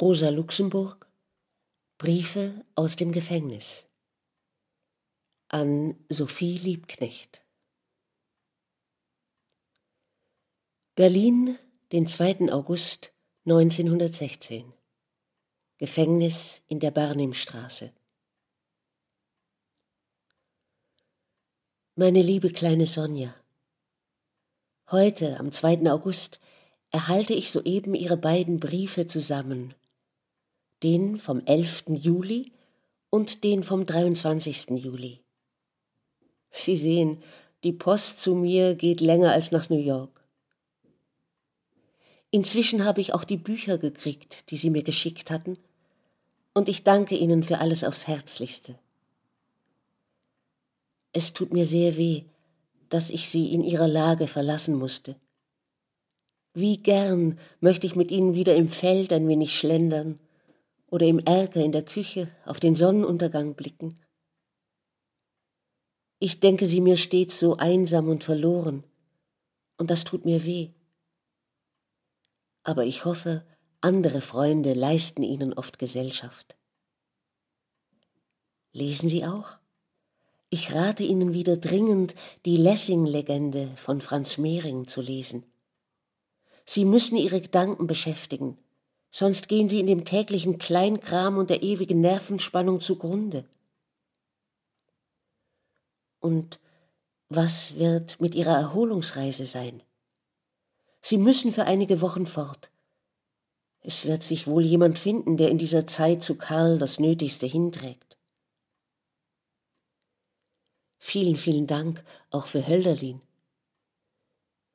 Rosa Luxemburg Briefe aus dem Gefängnis an Sophie Liebknecht Berlin, den 2. August 1916 Gefängnis in der Barnimstraße Meine liebe kleine Sonja, heute, am 2. August, erhalte ich soeben Ihre beiden Briefe zusammen, den vom 11. Juli und den vom 23. Juli. Sie sehen, die Post zu mir geht länger als nach New York. Inzwischen habe ich auch die Bücher gekriegt, die Sie mir geschickt hatten, und ich danke Ihnen für alles aufs Herzlichste. Es tut mir sehr weh, dass ich Sie in Ihrer Lage verlassen musste. Wie gern möchte ich mit Ihnen wieder im Feld ein wenig schlendern oder im Erker in der Küche auf den Sonnenuntergang blicken. Ich denke sie mir stets so einsam und verloren, und das tut mir weh. Aber ich hoffe, andere Freunde leisten ihnen oft Gesellschaft. Lesen Sie auch? Ich rate Ihnen wieder dringend, die Lessing-Legende von Franz Mehring zu lesen. Sie müssen Ihre Gedanken beschäftigen, sonst gehen sie in dem täglichen Kleinkram und der ewigen Nervenspannung zugrunde. Und was wird mit ihrer Erholungsreise sein? Sie müssen für einige Wochen fort. Es wird sich wohl jemand finden, der in dieser Zeit zu Karl das Nötigste hinträgt. Vielen, vielen Dank auch für Hölderlin.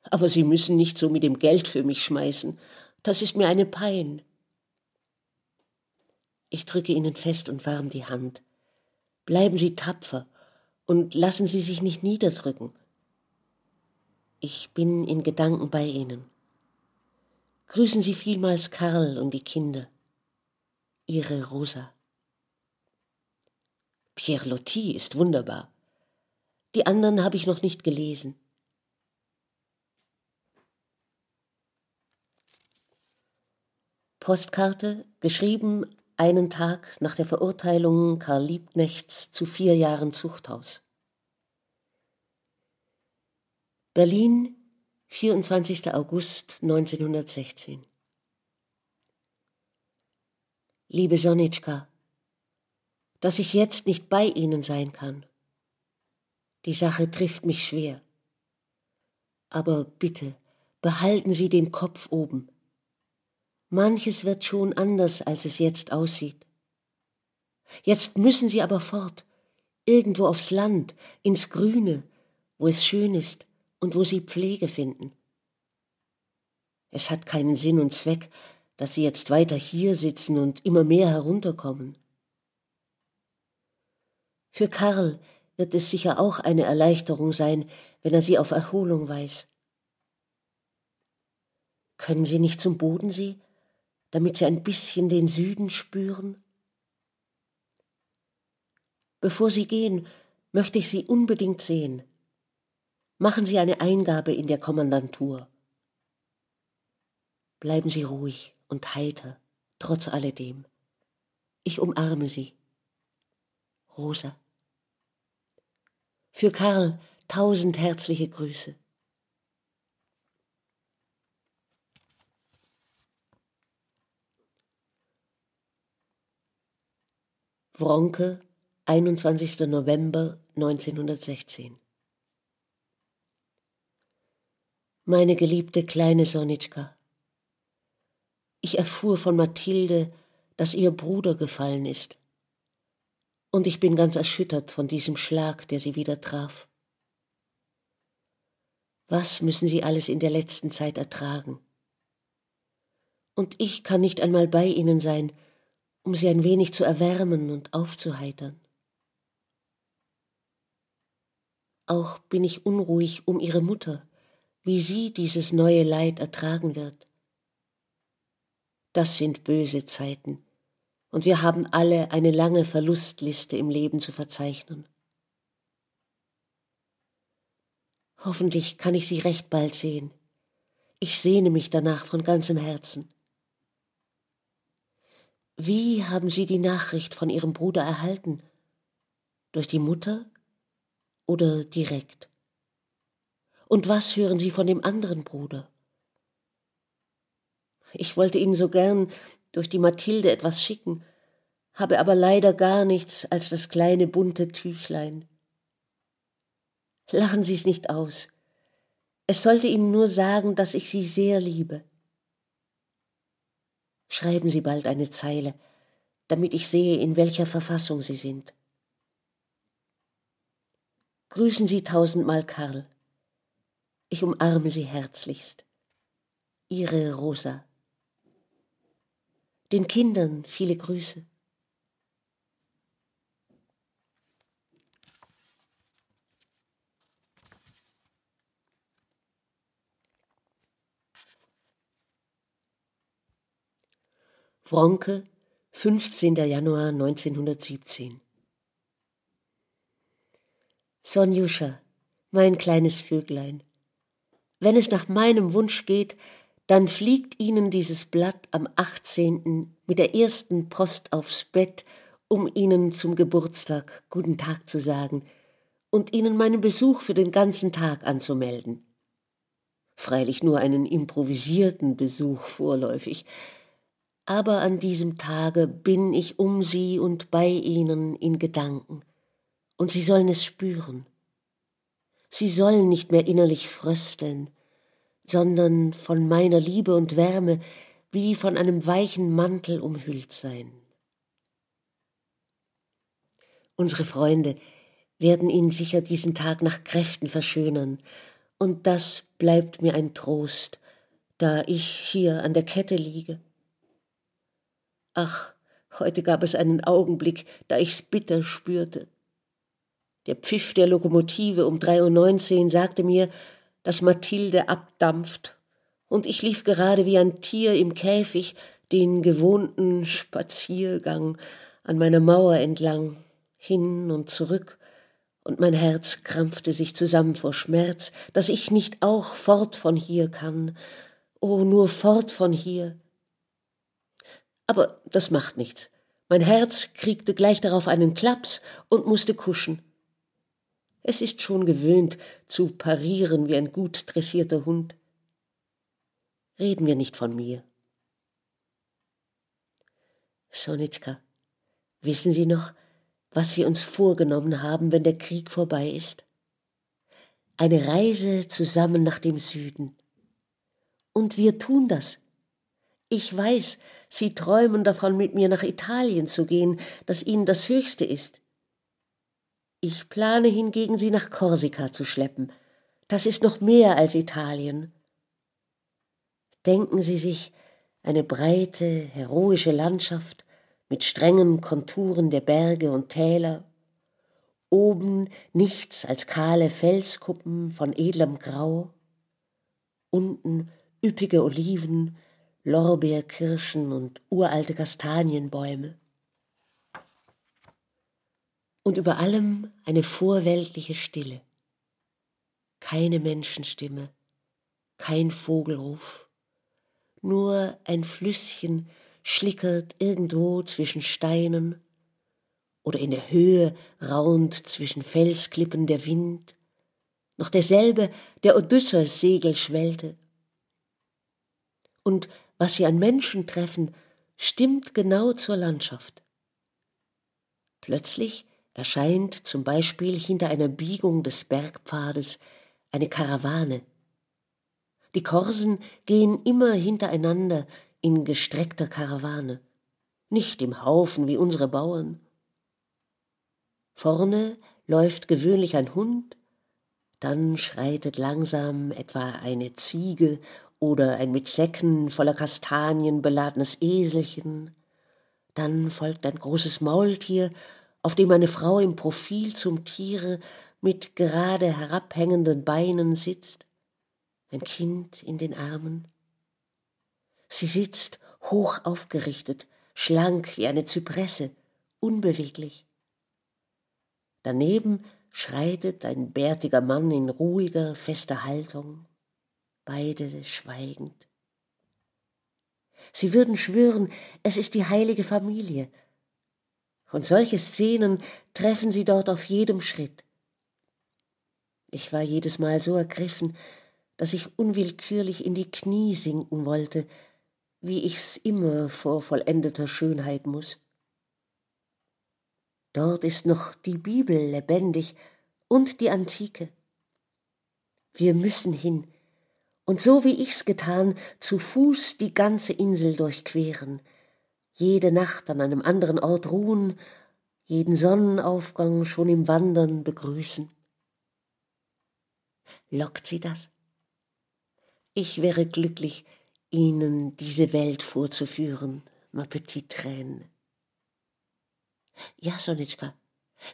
Aber Sie müssen nicht so mit dem Geld für mich schmeißen. Das ist mir eine Pein. Ich drücke Ihnen fest und warm die Hand. Bleiben Sie tapfer und lassen Sie sich nicht niederdrücken. Ich bin in Gedanken bei Ihnen. Grüßen Sie vielmals Karl und die Kinder. Ihre Rosa. Pierre Loti ist wunderbar. Die anderen habe ich noch nicht gelesen. Postkarte, geschrieben einen Tag nach der Verurteilung Karl Liebknechts zu vier Jahren Zuchthaus. Berlin, 24. August 1916. Liebe Sonitschka, dass ich jetzt nicht bei Ihnen sein kann. Die Sache trifft mich schwer. Aber bitte, behalten Sie den Kopf oben. Manches wird schon anders, als es jetzt aussieht. Jetzt müssen sie aber fort, irgendwo aufs Land, ins Grüne, wo es schön ist und wo sie Pflege finden. Es hat keinen Sinn und Zweck, dass sie jetzt weiter hier sitzen und immer mehr herunterkommen. Für Karl wird es sicher auch eine Erleichterung sein, wenn er sie auf Erholung weiß. Können Sie nicht zum Bodensee damit sie ein bisschen den Süden spüren? Bevor Sie gehen, möchte ich Sie unbedingt sehen. Machen Sie eine Eingabe in der Kommandantur. Bleiben Sie ruhig und heiter, trotz alledem. Ich umarme Sie. Rosa. Für Karl tausend herzliche Grüße. Wronke, 21. November 1916 Meine geliebte kleine Sonitschka, ich erfuhr von Mathilde, dass ihr Bruder gefallen ist, und ich bin ganz erschüttert von diesem Schlag, der sie wieder traf. Was müssen sie alles in der letzten Zeit ertragen? Und ich kann nicht einmal bei ihnen sein, um sie ein wenig zu erwärmen und aufzuheitern. Auch bin ich unruhig um ihre Mutter, wie sie dieses neue Leid ertragen wird. Das sind böse Zeiten, und wir haben alle eine lange Verlustliste im Leben zu verzeichnen. Hoffentlich kann ich sie recht bald sehen. Ich sehne mich danach von ganzem Herzen. Wie haben Sie die Nachricht von Ihrem Bruder erhalten? Durch die Mutter oder direkt? Und was hören Sie von dem anderen Bruder? Ich wollte Ihnen so gern durch die Mathilde etwas schicken, habe aber leider gar nichts als das kleine bunte Tüchlein. Lachen Sie es nicht aus. Es sollte Ihnen nur sagen, dass ich Sie sehr liebe. Schreiben Sie bald eine Zeile, damit ich sehe, in welcher Verfassung Sie sind. Grüßen Sie tausendmal Karl. Ich umarme Sie herzlichst. Ihre Rosa. Den Kindern viele Grüße. Wronke, 15. Januar 1917 Sonjuscha, mein kleines Vöglein, wenn es nach meinem Wunsch geht, dann fliegt Ihnen dieses Blatt am 18. mit der ersten Post aufs Bett, um Ihnen zum Geburtstag guten Tag zu sagen und Ihnen meinen Besuch für den ganzen Tag anzumelden. Freilich nur einen improvisierten Besuch vorläufig, aber an diesem Tage bin ich um sie und bei ihnen in Gedanken, und sie sollen es spüren. Sie sollen nicht mehr innerlich frösteln, sondern von meiner Liebe und Wärme wie von einem weichen Mantel umhüllt sein. Unsere Freunde werden ihn sicher diesen Tag nach Kräften verschönern, und das bleibt mir ein Trost, da ich hier an der Kette liege Ach, heute gab es einen Augenblick, da ich's bitter spürte. Der Pfiff der Lokomotive um drei Uhr neunzehn sagte mir, dass Mathilde abdampft, und ich lief gerade wie ein Tier im Käfig den gewohnten Spaziergang an meiner Mauer entlang, hin und zurück, und mein Herz krampfte sich zusammen vor Schmerz, dass ich nicht auch fort von hier kann, oh, nur fort von hier, aber das macht nichts. Mein Herz kriegte gleich darauf einen Klaps und musste kuschen. Es ist schon gewöhnt zu parieren wie ein gut dressierter Hund. Reden wir nicht von mir. Sonitschka, wissen Sie noch, was wir uns vorgenommen haben, wenn der Krieg vorbei ist? Eine Reise zusammen nach dem Süden. Und wir tun das. Ich weiß, Sie träumen davon, mit mir nach Italien zu gehen, das Ihnen das Höchste ist. Ich plane hingegen, Sie nach Korsika zu schleppen. Das ist noch mehr als Italien. Denken Sie sich eine breite, heroische Landschaft mit strengen Konturen der Berge und Täler, oben nichts als kahle Felskuppen von edlem Grau, unten üppige Oliven, Lorbeerkirschen und uralte Kastanienbäume. Und über allem eine vorweltliche Stille. Keine Menschenstimme, kein Vogelruf, nur ein Flüsschen schlickert irgendwo zwischen Steinen oder in der Höhe raunt zwischen Felsklippen der Wind, noch derselbe, der Odysseus Segel schwellte. Und was sie an Menschen treffen, stimmt genau zur Landschaft. Plötzlich erscheint zum Beispiel hinter einer Biegung des Bergpfades eine Karawane. Die Korsen gehen immer hintereinander in gestreckter Karawane, nicht im Haufen wie unsere Bauern. Vorne läuft gewöhnlich ein Hund, dann schreitet langsam etwa eine Ziege oder ein mit Säcken voller Kastanien beladenes Eselchen, dann folgt ein großes Maultier, auf dem eine Frau im Profil zum Tiere mit gerade herabhängenden Beinen sitzt, ein Kind in den Armen. Sie sitzt hoch aufgerichtet, schlank wie eine Zypresse, unbeweglich. Daneben schreitet ein bärtiger Mann in ruhiger, fester Haltung beide schweigend. Sie würden schwören, es ist die heilige Familie. Und solche Szenen treffen sie dort auf jedem Schritt. Ich war jedes Mal so ergriffen, dass ich unwillkürlich in die Knie sinken wollte, wie ich's immer vor vollendeter Schönheit muss. Dort ist noch die Bibel lebendig und die Antike. Wir müssen hin und so wie ich's getan, zu Fuß die ganze Insel durchqueren, jede Nacht an einem anderen Ort ruhen, jeden Sonnenaufgang schon im Wandern begrüßen. Lockt Sie das? Ich wäre glücklich, Ihnen diese Welt vorzuführen, ma petite reine. Ja, Sonitschka,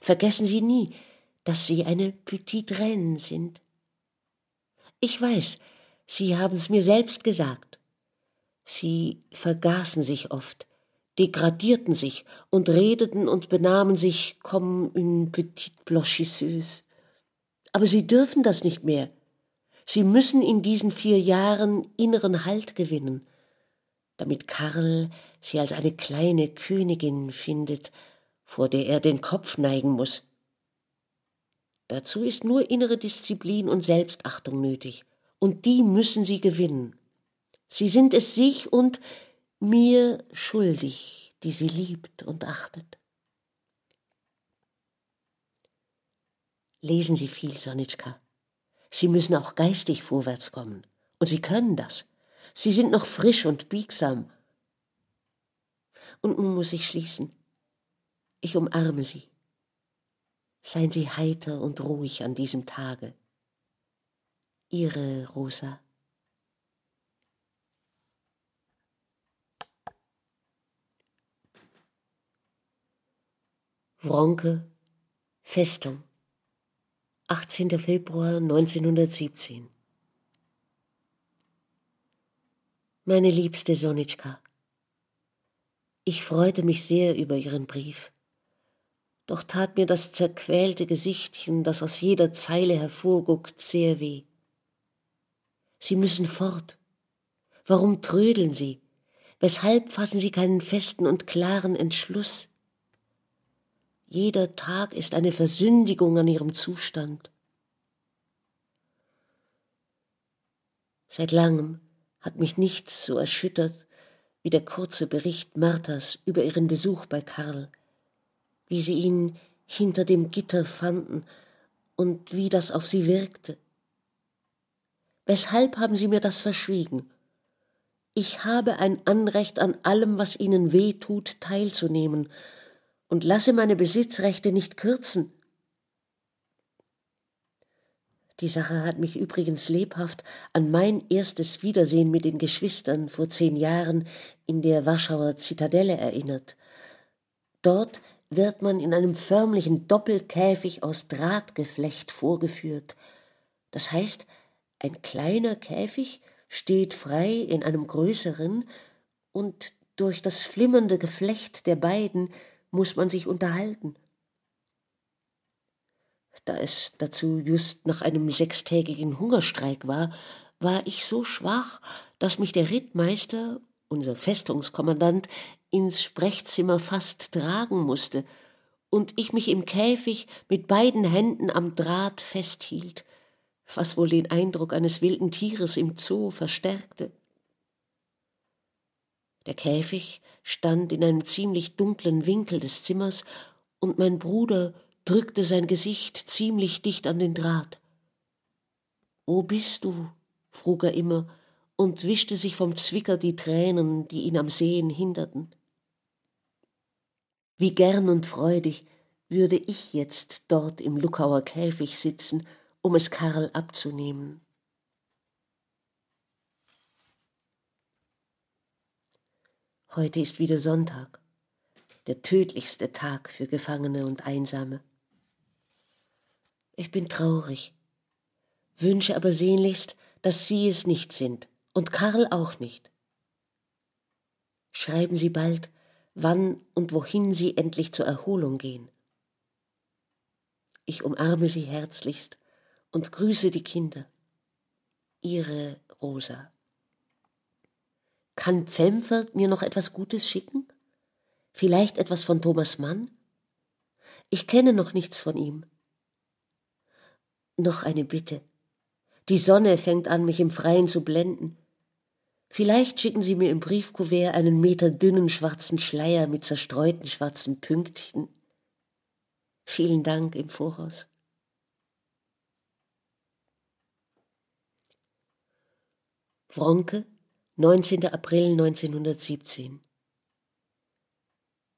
vergessen Sie nie, dass Sie eine petite reine sind. Ich weiß, Sie haben's mir selbst gesagt. Sie vergaßen sich oft, degradierten sich und redeten und benahmen sich comme une petite blanchisseuse. Aber sie dürfen das nicht mehr. Sie müssen in diesen vier Jahren inneren Halt gewinnen, damit Karl sie als eine kleine Königin findet, vor der er den Kopf neigen muss. Dazu ist nur innere Disziplin und Selbstachtung nötig, und die müssen sie gewinnen. Sie sind es sich und mir schuldig, die sie liebt und achtet. Lesen Sie viel, Sonitschka. Sie müssen auch geistig vorwärts kommen. Und Sie können das. Sie sind noch frisch und biegsam. Und nun muss ich schließen. Ich umarme Sie. Seien Sie heiter und ruhig an diesem Tage. Ihre Rosa. Wronke, Festung, 18. Februar 1917. Meine liebste Sonitschka, ich freute mich sehr über Ihren Brief. Doch tat mir das zerquälte Gesichtchen, das aus jeder Zeile hervorguckt, sehr weh. Sie müssen fort. Warum trödeln Sie? Weshalb fassen Sie keinen festen und klaren Entschluss? Jeder Tag ist eine Versündigung an Ihrem Zustand. Seit langem hat mich nichts so erschüttert wie der kurze Bericht Marthas über ihren Besuch bei Karl, wie sie ihn hinter dem Gitter fanden und wie das auf sie wirkte. Weshalb haben Sie mir das verschwiegen? Ich habe ein Anrecht an allem, was Ihnen weh tut, teilzunehmen, und lasse meine Besitzrechte nicht kürzen. Die Sache hat mich übrigens lebhaft an mein erstes Wiedersehen mit den Geschwistern vor zehn Jahren in der Warschauer Zitadelle erinnert. Dort wird man in einem förmlichen Doppelkäfig aus Drahtgeflecht vorgeführt. Das heißt, ein kleiner Käfig steht frei in einem größeren, und durch das flimmernde Geflecht der beiden muss man sich unterhalten. Da es dazu just nach einem sechstägigen Hungerstreik war, war ich so schwach, dass mich der Rittmeister, unser Festungskommandant, ins Sprechzimmer fast tragen musste und ich mich im Käfig mit beiden Händen am Draht festhielt was wohl den Eindruck eines wilden Tieres im Zoo verstärkte. Der Käfig stand in einem ziemlich dunklen Winkel des Zimmers, und mein Bruder drückte sein Gesicht ziemlich dicht an den Draht. Wo bist du? frug er immer und wischte sich vom Zwicker die Tränen, die ihn am Sehen hinderten. Wie gern und freudig würde ich jetzt dort im Luckauer Käfig sitzen um es Karl abzunehmen. Heute ist wieder Sonntag, der tödlichste Tag für Gefangene und Einsame. Ich bin traurig, wünsche aber sehnlichst, dass Sie es nicht sind und Karl auch nicht. Schreiben Sie bald, wann und wohin Sie endlich zur Erholung gehen. Ich umarme Sie herzlichst und grüße die Kinder. Ihre Rosa. Kann Pfemfert mir noch etwas Gutes schicken? Vielleicht etwas von Thomas Mann? Ich kenne noch nichts von ihm. Noch eine Bitte. Die Sonne fängt an, mich im Freien zu blenden. Vielleicht schicken Sie mir im Briefkuvert einen Meter dünnen schwarzen Schleier mit zerstreuten schwarzen Pünktchen. Vielen Dank im Voraus. Wronke, 19. April 1917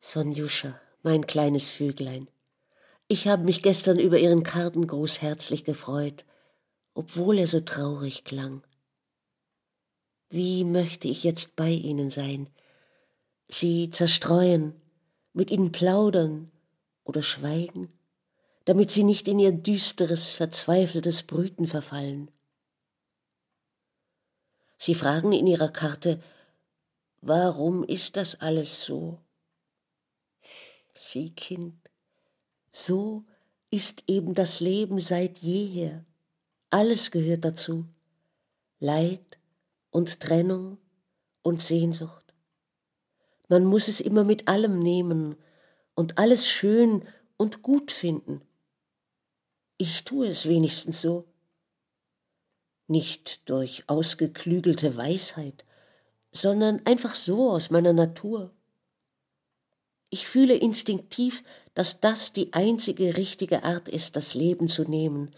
Sonjuscha, mein kleines Vöglein, ich habe mich gestern über Ihren Kartengruß herzlich gefreut, obwohl er so traurig klang. Wie möchte ich jetzt bei Ihnen sein, Sie zerstreuen, mit Ihnen plaudern oder schweigen, damit Sie nicht in Ihr düsteres, verzweifeltes Brüten verfallen. Sie fragen in Ihrer Karte, warum ist das alles so? Sie, Kind, so ist eben das Leben seit jeher. Alles gehört dazu. Leid und Trennung und Sehnsucht. Man muss es immer mit allem nehmen und alles schön und gut finden. Ich tue es wenigstens so. Nicht durch ausgeklügelte Weisheit, sondern einfach so aus meiner Natur. Ich fühle instinktiv, dass das die einzige richtige Art ist, das Leben zu nehmen,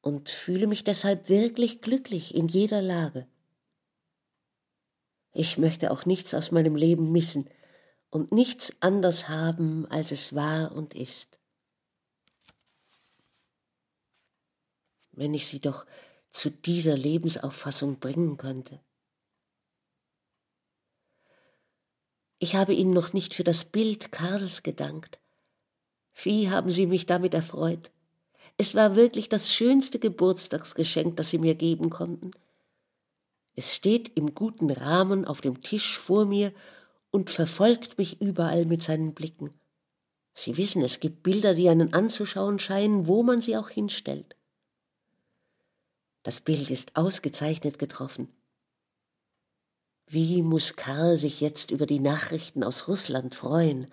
und fühle mich deshalb wirklich glücklich in jeder Lage. Ich möchte auch nichts aus meinem Leben missen und nichts anders haben, als es war und ist. Wenn ich sie doch zu dieser Lebensauffassung bringen könnte. Ich habe Ihnen noch nicht für das Bild Karls gedankt. Wie haben Sie mich damit erfreut? Es war wirklich das schönste Geburtstagsgeschenk, das Sie mir geben konnten. Es steht im guten Rahmen auf dem Tisch vor mir und verfolgt mich überall mit seinen Blicken. Sie wissen, es gibt Bilder, die einen anzuschauen scheinen, wo man sie auch hinstellt. Das Bild ist ausgezeichnet getroffen. Wie muss Karl sich jetzt über die Nachrichten aus Russland freuen?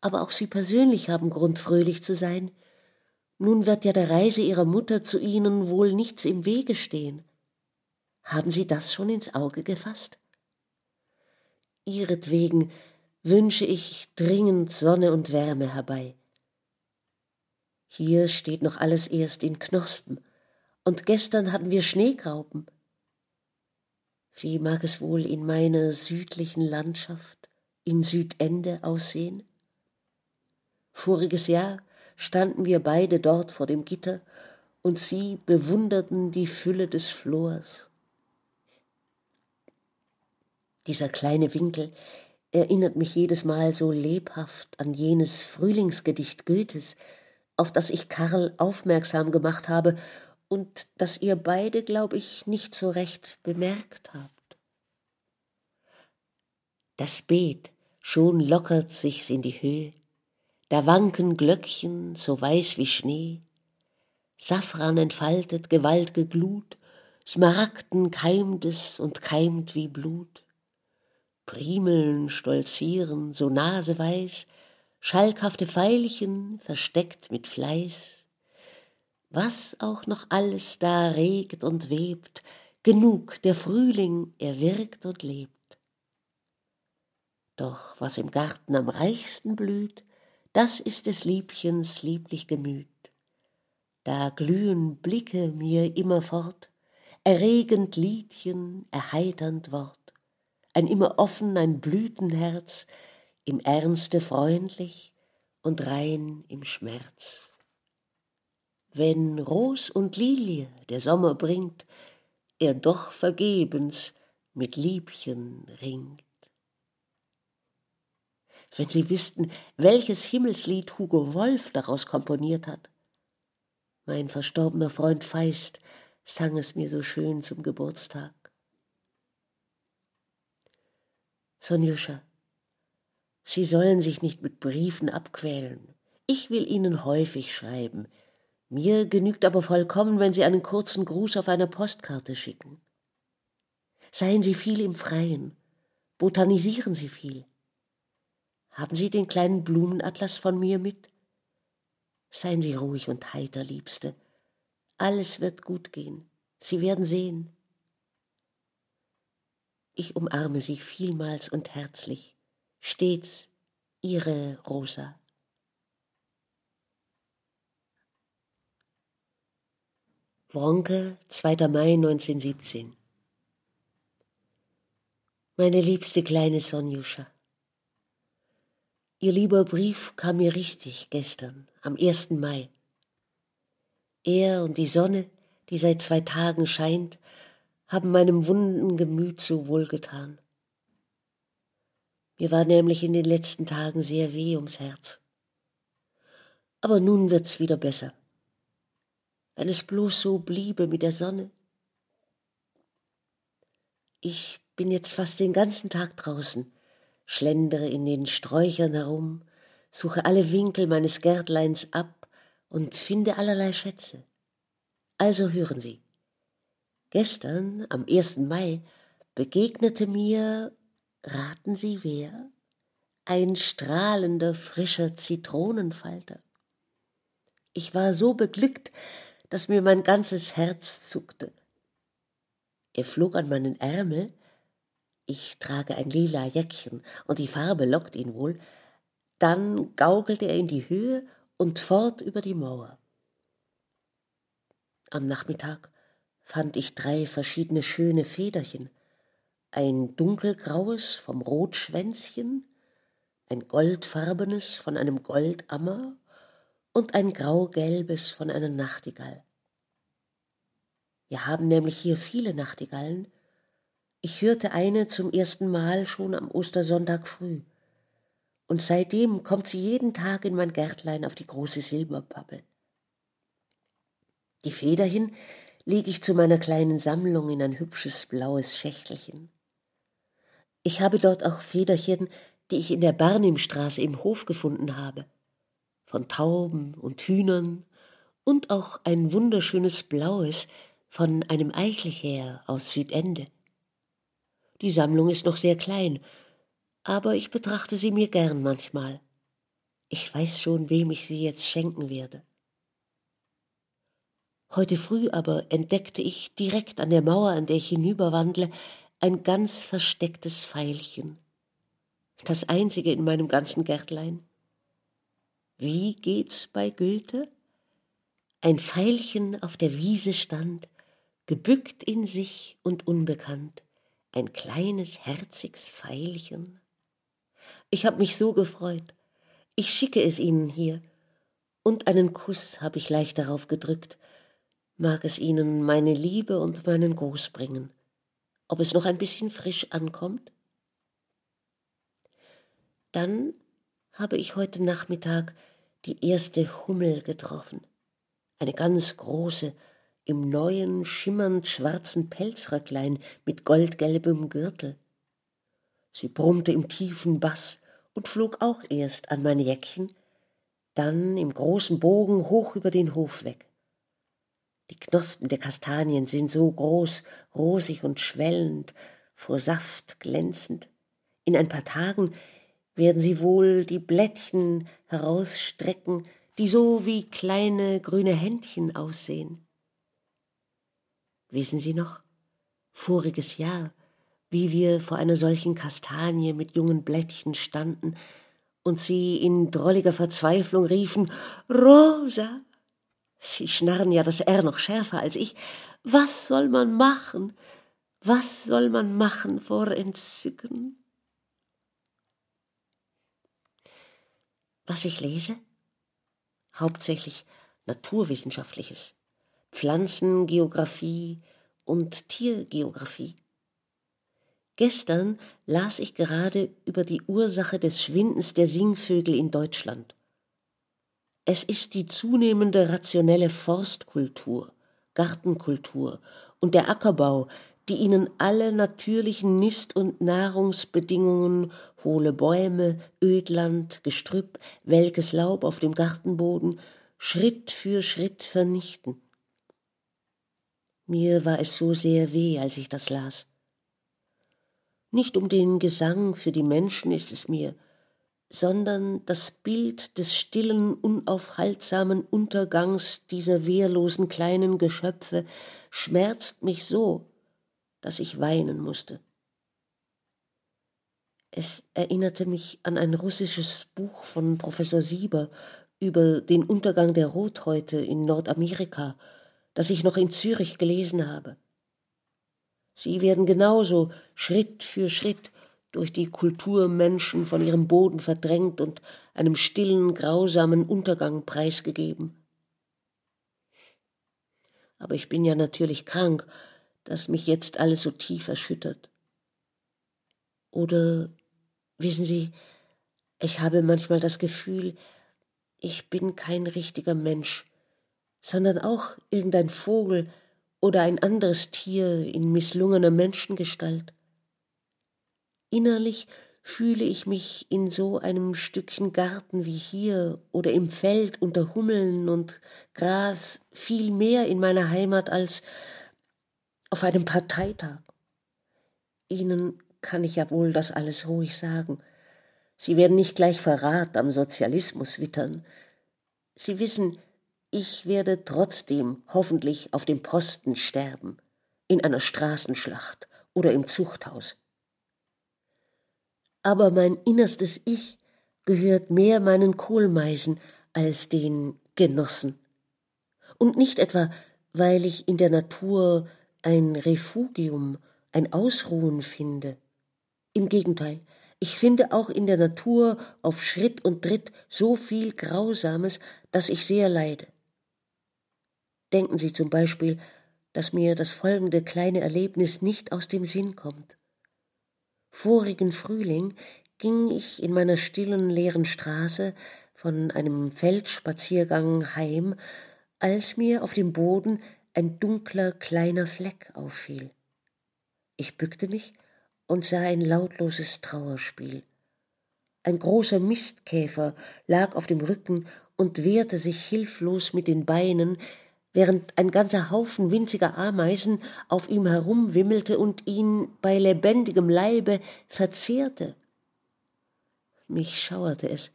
Aber auch Sie persönlich haben Grund, fröhlich zu sein. Nun wird ja der Reise Ihrer Mutter zu Ihnen wohl nichts im Wege stehen. Haben Sie das schon ins Auge gefasst? Ihretwegen wünsche ich dringend Sonne und Wärme herbei. Hier steht noch alles erst in Knospen, und gestern hatten wir Schneegraupen. Wie mag es wohl in meiner südlichen Landschaft in Südende aussehen? Voriges Jahr standen wir beide dort vor dem Gitter und sie bewunderten die Fülle des Flors. Dieser kleine Winkel erinnert mich jedes Mal so lebhaft an jenes Frühlingsgedicht Goethes, auf das ich Karl aufmerksam gemacht habe und das ihr beide, glaube ich, nicht so recht bemerkt habt. Das Beet schon lockert sich's in die Höhe, da wanken Glöckchen so weiß wie Schnee, Safran entfaltet gewaltge Glut, Smaragden keimt es und keimt wie Blut. Primeln stolzieren so naseweiß, schalkhafte Veilchen versteckt mit Fleiß, was auch noch alles da regt und webt, genug, der Frühling, er wirkt und lebt. Doch was im Garten am reichsten blüht, das ist des Liebchens lieblich Gemüt. Da glühen Blicke mir immerfort, erregend Liedchen, erheiternd Wort, ein immer offen, ein Blütenherz, im Ernste freundlich und rein im Schmerz wenn Ros und Lilie der Sommer bringt, er doch vergebens mit Liebchen ringt. Wenn Sie wüssten, welches Himmelslied Hugo Wolf daraus komponiert hat. Mein verstorbener Freund Feist sang es mir so schön zum Geburtstag. Sonjuscha, Sie sollen sich nicht mit Briefen abquälen. Ich will Ihnen häufig schreiben, mir genügt aber vollkommen, wenn Sie einen kurzen Gruß auf einer Postkarte schicken. Seien Sie viel im Freien. Botanisieren Sie viel. Haben Sie den kleinen Blumenatlas von mir mit? Seien Sie ruhig und heiter, Liebste. Alles wird gut gehen. Sie werden sehen. Ich umarme Sie vielmals und herzlich. Stets Ihre Rosa. Wronke, 2. Mai 1917 Meine liebste kleine Sonjuscha, Ihr lieber Brief kam mir richtig gestern, am 1. Mai. Er und die Sonne, die seit zwei Tagen scheint, haben meinem wunden Gemüt so wohlgetan. Mir war nämlich in den letzten Tagen sehr weh ums Herz. Aber nun wird's wieder besser wenn es bloß so bliebe mit der Sonne. Ich bin jetzt fast den ganzen Tag draußen, schlendere in den Sträuchern herum, suche alle Winkel meines Gärtleins ab und finde allerlei Schätze. Also hören Sie. Gestern, am 1. Mai, begegnete mir, raten Sie wer, ein strahlender, frischer Zitronenfalter. Ich war so beglückt, dass mir mein ganzes Herz zuckte. Er flog an meinen Ärmel, ich trage ein lila Jäckchen und die Farbe lockt ihn wohl, dann gaukelte er in die Höhe und fort über die Mauer. Am Nachmittag fand ich drei verschiedene schöne Federchen, ein dunkelgraues vom Rotschwänzchen, ein goldfarbenes von einem Goldammer und ein graugelbes von einer Nachtigall. Wir haben nämlich hier viele Nachtigallen. Ich hörte eine zum ersten Mal schon am Ostersonntag früh, und seitdem kommt sie jeden Tag in mein Gärtlein auf die große Silberpappel. Die Federchen lege ich zu meiner kleinen Sammlung in ein hübsches blaues Schächtelchen. Ich habe dort auch Federchen, die ich in der Barnimstraße im Hof gefunden habe von Tauben und Hühnern und auch ein wunderschönes blaues von einem Eichelheer aus Südende. Die Sammlung ist noch sehr klein, aber ich betrachte sie mir gern manchmal. Ich weiß schon, wem ich sie jetzt schenken werde. Heute früh aber entdeckte ich direkt an der Mauer, an der ich hinüberwandle, ein ganz verstecktes Pfeilchen. Das einzige in meinem ganzen Gärtlein. Wie geht's bei Goethe? Ein Pfeilchen auf der Wiese stand, gebückt in sich und unbekannt, ein kleines, herziges Pfeilchen. Ich hab mich so gefreut. Ich schicke es Ihnen hier. Und einen Kuss hab ich leicht darauf gedrückt. Mag es Ihnen meine Liebe und meinen Gruß bringen. Ob es noch ein bisschen frisch ankommt? Dann habe ich heute Nachmittag die erste Hummel getroffen, eine ganz große, im neuen, schimmernd schwarzen Pelzröcklein mit goldgelbem Gürtel. Sie brummte im tiefen Bass und flog auch erst an mein Jäckchen, dann im großen Bogen hoch über den Hof weg. Die Knospen der Kastanien sind so groß, rosig und schwellend, vor Saft glänzend. In ein paar Tagen werden sie wohl die Blättchen herausstrecken, die so wie kleine grüne Händchen aussehen. Wissen Sie noch, voriges Jahr, wie wir vor einer solchen Kastanie mit jungen Blättchen standen und Sie in drolliger Verzweiflung riefen, Rosa! Sie schnarren ja das R noch schärfer als ich. Was soll man machen? Was soll man machen vor Entzücken? Was ich lese? Hauptsächlich Naturwissenschaftliches, Pflanzengeographie und Tiergeographie. Gestern las ich gerade über die Ursache des Schwindens der Singvögel in Deutschland. Es ist die zunehmende rationelle Forstkultur, Gartenkultur und der Ackerbau, die ihnen alle natürlichen Nist- und Nahrungsbedingungen, hohle Bäume, Ödland, Gestrüpp, welkes Laub auf dem Gartenboden, Schritt für Schritt vernichten. Mir war es so sehr weh, als ich das las. Nicht um den Gesang für die Menschen ist es mir, sondern das Bild des stillen, unaufhaltsamen Untergangs dieser wehrlosen kleinen Geschöpfe schmerzt mich so, dass ich weinen musste. Es erinnerte mich an ein russisches Buch von Professor Sieber über den Untergang der Rothäute in Nordamerika, das ich noch in Zürich gelesen habe. Sie werden genauso Schritt für Schritt durch die Kulturmenschen von ihrem Boden verdrängt und einem stillen, grausamen Untergang preisgegeben. Aber ich bin ja natürlich krank, dass mich jetzt alles so tief erschüttert. Oder wissen Sie, ich habe manchmal das Gefühl, ich bin kein richtiger Mensch, sondern auch irgendein Vogel, oder ein anderes Tier in misslungener Menschengestalt. Innerlich fühle ich mich in so einem Stückchen Garten wie hier oder im Feld unter Hummeln und Gras viel mehr in meiner Heimat als auf einem Parteitag. Ihnen kann ich ja wohl das alles ruhig sagen. Sie werden nicht gleich Verrat am Sozialismus wittern. Sie wissen, ich werde trotzdem hoffentlich auf dem Posten sterben, in einer Straßenschlacht oder im Zuchthaus. Aber mein innerstes Ich gehört mehr meinen Kohlmeisen als den Genossen. Und nicht etwa, weil ich in der Natur ein Refugium, ein Ausruhen finde. Im Gegenteil, ich finde auch in der Natur auf Schritt und Tritt so viel Grausames, dass ich sehr leide. Denken Sie zum Beispiel, dass mir das folgende kleine Erlebnis nicht aus dem Sinn kommt. Vorigen Frühling ging ich in meiner stillen, leeren Straße von einem Feldspaziergang heim, als mir auf dem Boden ein dunkler kleiner Fleck auffiel. Ich bückte mich und sah ein lautloses Trauerspiel. Ein großer Mistkäfer lag auf dem Rücken und wehrte sich hilflos mit den Beinen, während ein ganzer Haufen winziger Ameisen auf ihm herumwimmelte und ihn bei lebendigem Leibe verzehrte. Mich schauerte es.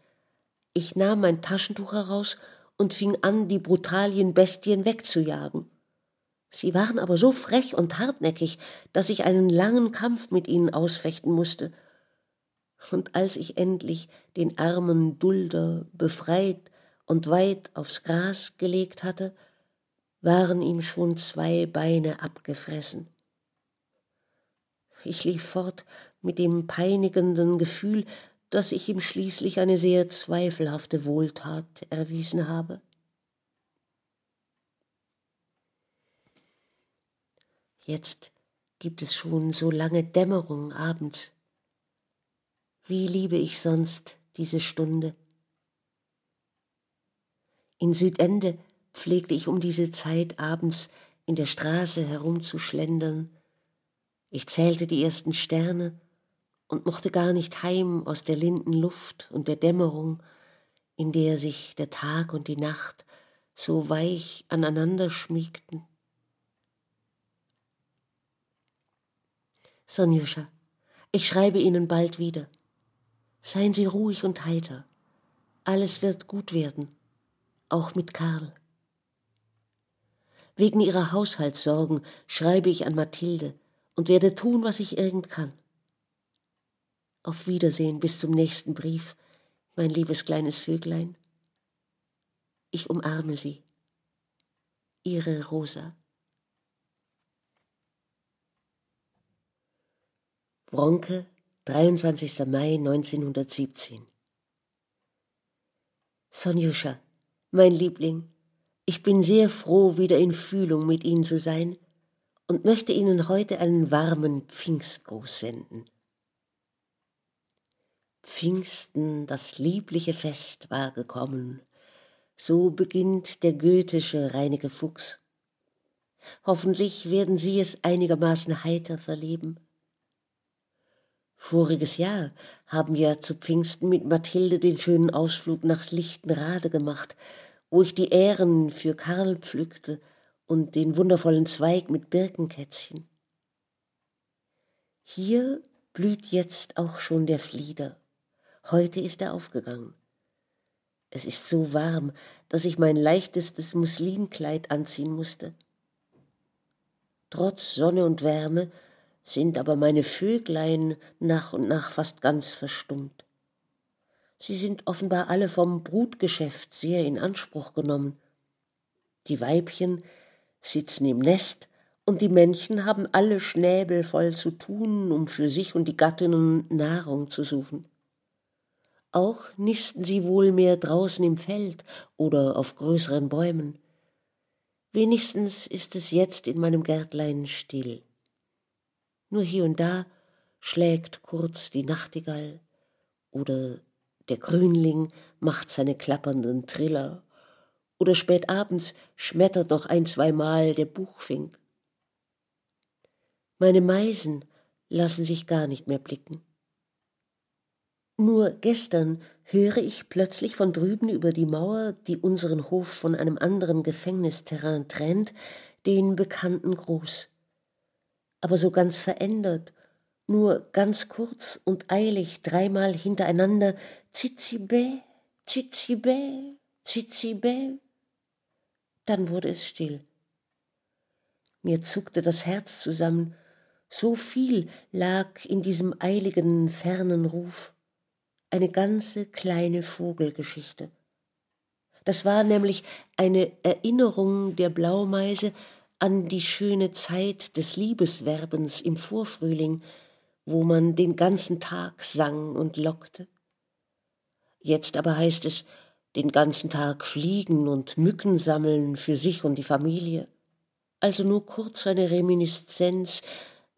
Ich nahm mein Taschentuch heraus und fing an, die brutalien Bestien wegzujagen. Sie waren aber so frech und hartnäckig, dass ich einen langen Kampf mit ihnen ausfechten musste. Und als ich endlich den armen Dulder befreit und weit aufs Gras gelegt hatte, waren ihm schon zwei Beine abgefressen. Ich lief fort mit dem peinigenden Gefühl, dass ich ihm schließlich eine sehr zweifelhafte Wohltat erwiesen habe. Jetzt gibt es schon so lange Dämmerung abends. Wie liebe ich sonst diese Stunde. In Südende pflegte ich um diese Zeit abends in der Straße herumzuschlendern. Ich zählte die ersten Sterne und mochte gar nicht heim aus der linden Luft und der Dämmerung, in der sich der Tag und die Nacht so weich aneinander schmiegten. Sonjuscha, ich schreibe Ihnen bald wieder. Seien Sie ruhig und heiter. Alles wird gut werden, auch mit Karl. Wegen ihrer Haushaltssorgen schreibe ich an Mathilde und werde tun, was ich irgend kann. Auf Wiedersehen bis zum nächsten Brief, mein liebes kleines Vöglein. Ich umarme Sie. Ihre Rosa. Wronke, 23. Mai 1917 Sonjuscha, mein Liebling, ich bin sehr froh, wieder in Fühlung mit Ihnen zu sein und möchte Ihnen heute einen warmen Pfingstgruß senden. Pfingsten, das liebliche Fest, war gekommen. So beginnt der goethische Reineke Fuchs. Hoffentlich werden Sie es einigermaßen heiter verleben. Voriges Jahr haben wir zu Pfingsten mit Mathilde den schönen Ausflug nach Lichtenrade gemacht, wo ich die Ähren für Karl pflückte und den wundervollen Zweig mit Birkenkätzchen. Hier blüht jetzt auch schon der Flieder. Heute ist er aufgegangen. Es ist so warm, dass ich mein leichtestes Muslinkleid anziehen musste. Trotz Sonne und Wärme sind aber meine Vöglein nach und nach fast ganz verstummt. Sie sind offenbar alle vom Brutgeschäft sehr in Anspruch genommen. Die Weibchen sitzen im Nest, und die Männchen haben alle Schnäbel voll zu tun, um für sich und die Gattinnen Nahrung zu suchen. Auch nisten sie wohl mehr draußen im Feld oder auf größeren Bäumen. Wenigstens ist es jetzt in meinem Gärtlein still. Nur hier und da schlägt kurz die Nachtigall oder der Grünling macht seine klappernden Triller oder spät abends schmettert noch ein, zweimal der Buchfink. Meine Meisen lassen sich gar nicht mehr blicken. Nur gestern höre ich plötzlich von drüben über die Mauer, die unseren Hof von einem anderen Gefängnisterrain trennt, den bekannten Gruß. Aber so ganz verändert, nur ganz kurz und eilig dreimal hintereinander Zizibe, Zizibe, Zizibe. Dann wurde es still. Mir zuckte das Herz zusammen, so viel lag in diesem eiligen, fernen Ruf. Eine ganze kleine Vogelgeschichte. Das war nämlich eine Erinnerung der Blaumeise an die schöne Zeit des Liebeswerbens im Vorfrühling, wo man den ganzen Tag sang und lockte. Jetzt aber heißt es, den ganzen Tag fliegen und Mücken sammeln für sich und die Familie. Also nur kurz eine Reminiszenz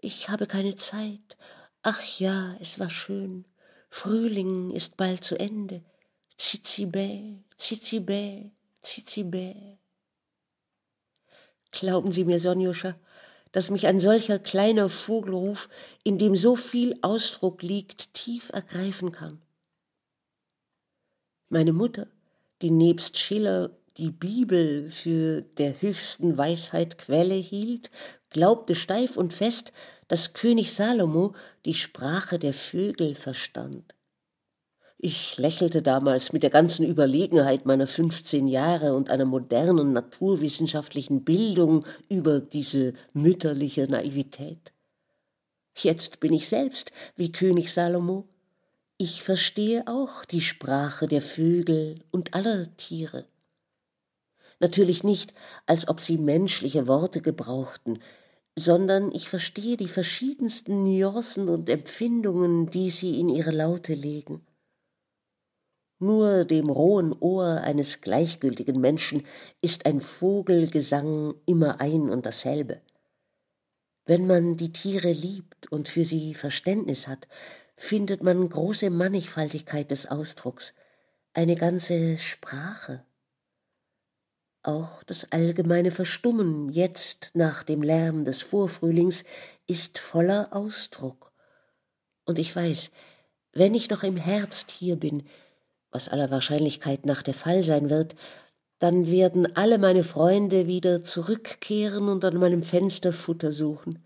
ich habe keine Zeit. Ach ja, es war schön. Frühling ist bald zu Ende. Zizibä, Zizibä, Zizibä. Glauben Sie mir, Sonjuscha, dass mich ein solcher kleiner Vogelruf, in dem so viel Ausdruck liegt, tief ergreifen kann. Meine Mutter, die nebst Schiller die Bibel für der höchsten Weisheit Quelle hielt, glaubte steif und fest, dass König Salomo die Sprache der Vögel verstand. Ich lächelte damals mit der ganzen Überlegenheit meiner fünfzehn Jahre und einer modernen naturwissenschaftlichen Bildung über diese mütterliche Naivität. Jetzt bin ich selbst wie König Salomo. Ich verstehe auch die Sprache der Vögel und aller Tiere. Natürlich nicht, als ob sie menschliche Worte gebrauchten, sondern ich verstehe die verschiedensten Nuancen und Empfindungen, die sie in ihre Laute legen. Nur dem rohen Ohr eines gleichgültigen Menschen ist ein Vogelgesang immer ein und dasselbe. Wenn man die Tiere liebt und für sie Verständnis hat, findet man große Mannigfaltigkeit des Ausdrucks, eine ganze Sprache. Auch das allgemeine Verstummen jetzt nach dem Lärm des Vorfrühlings ist voller Ausdruck. Und ich weiß, wenn ich noch im Herbst hier bin, was aller Wahrscheinlichkeit nach der Fall sein wird, dann werden alle meine Freunde wieder zurückkehren und an meinem Fenster Futter suchen.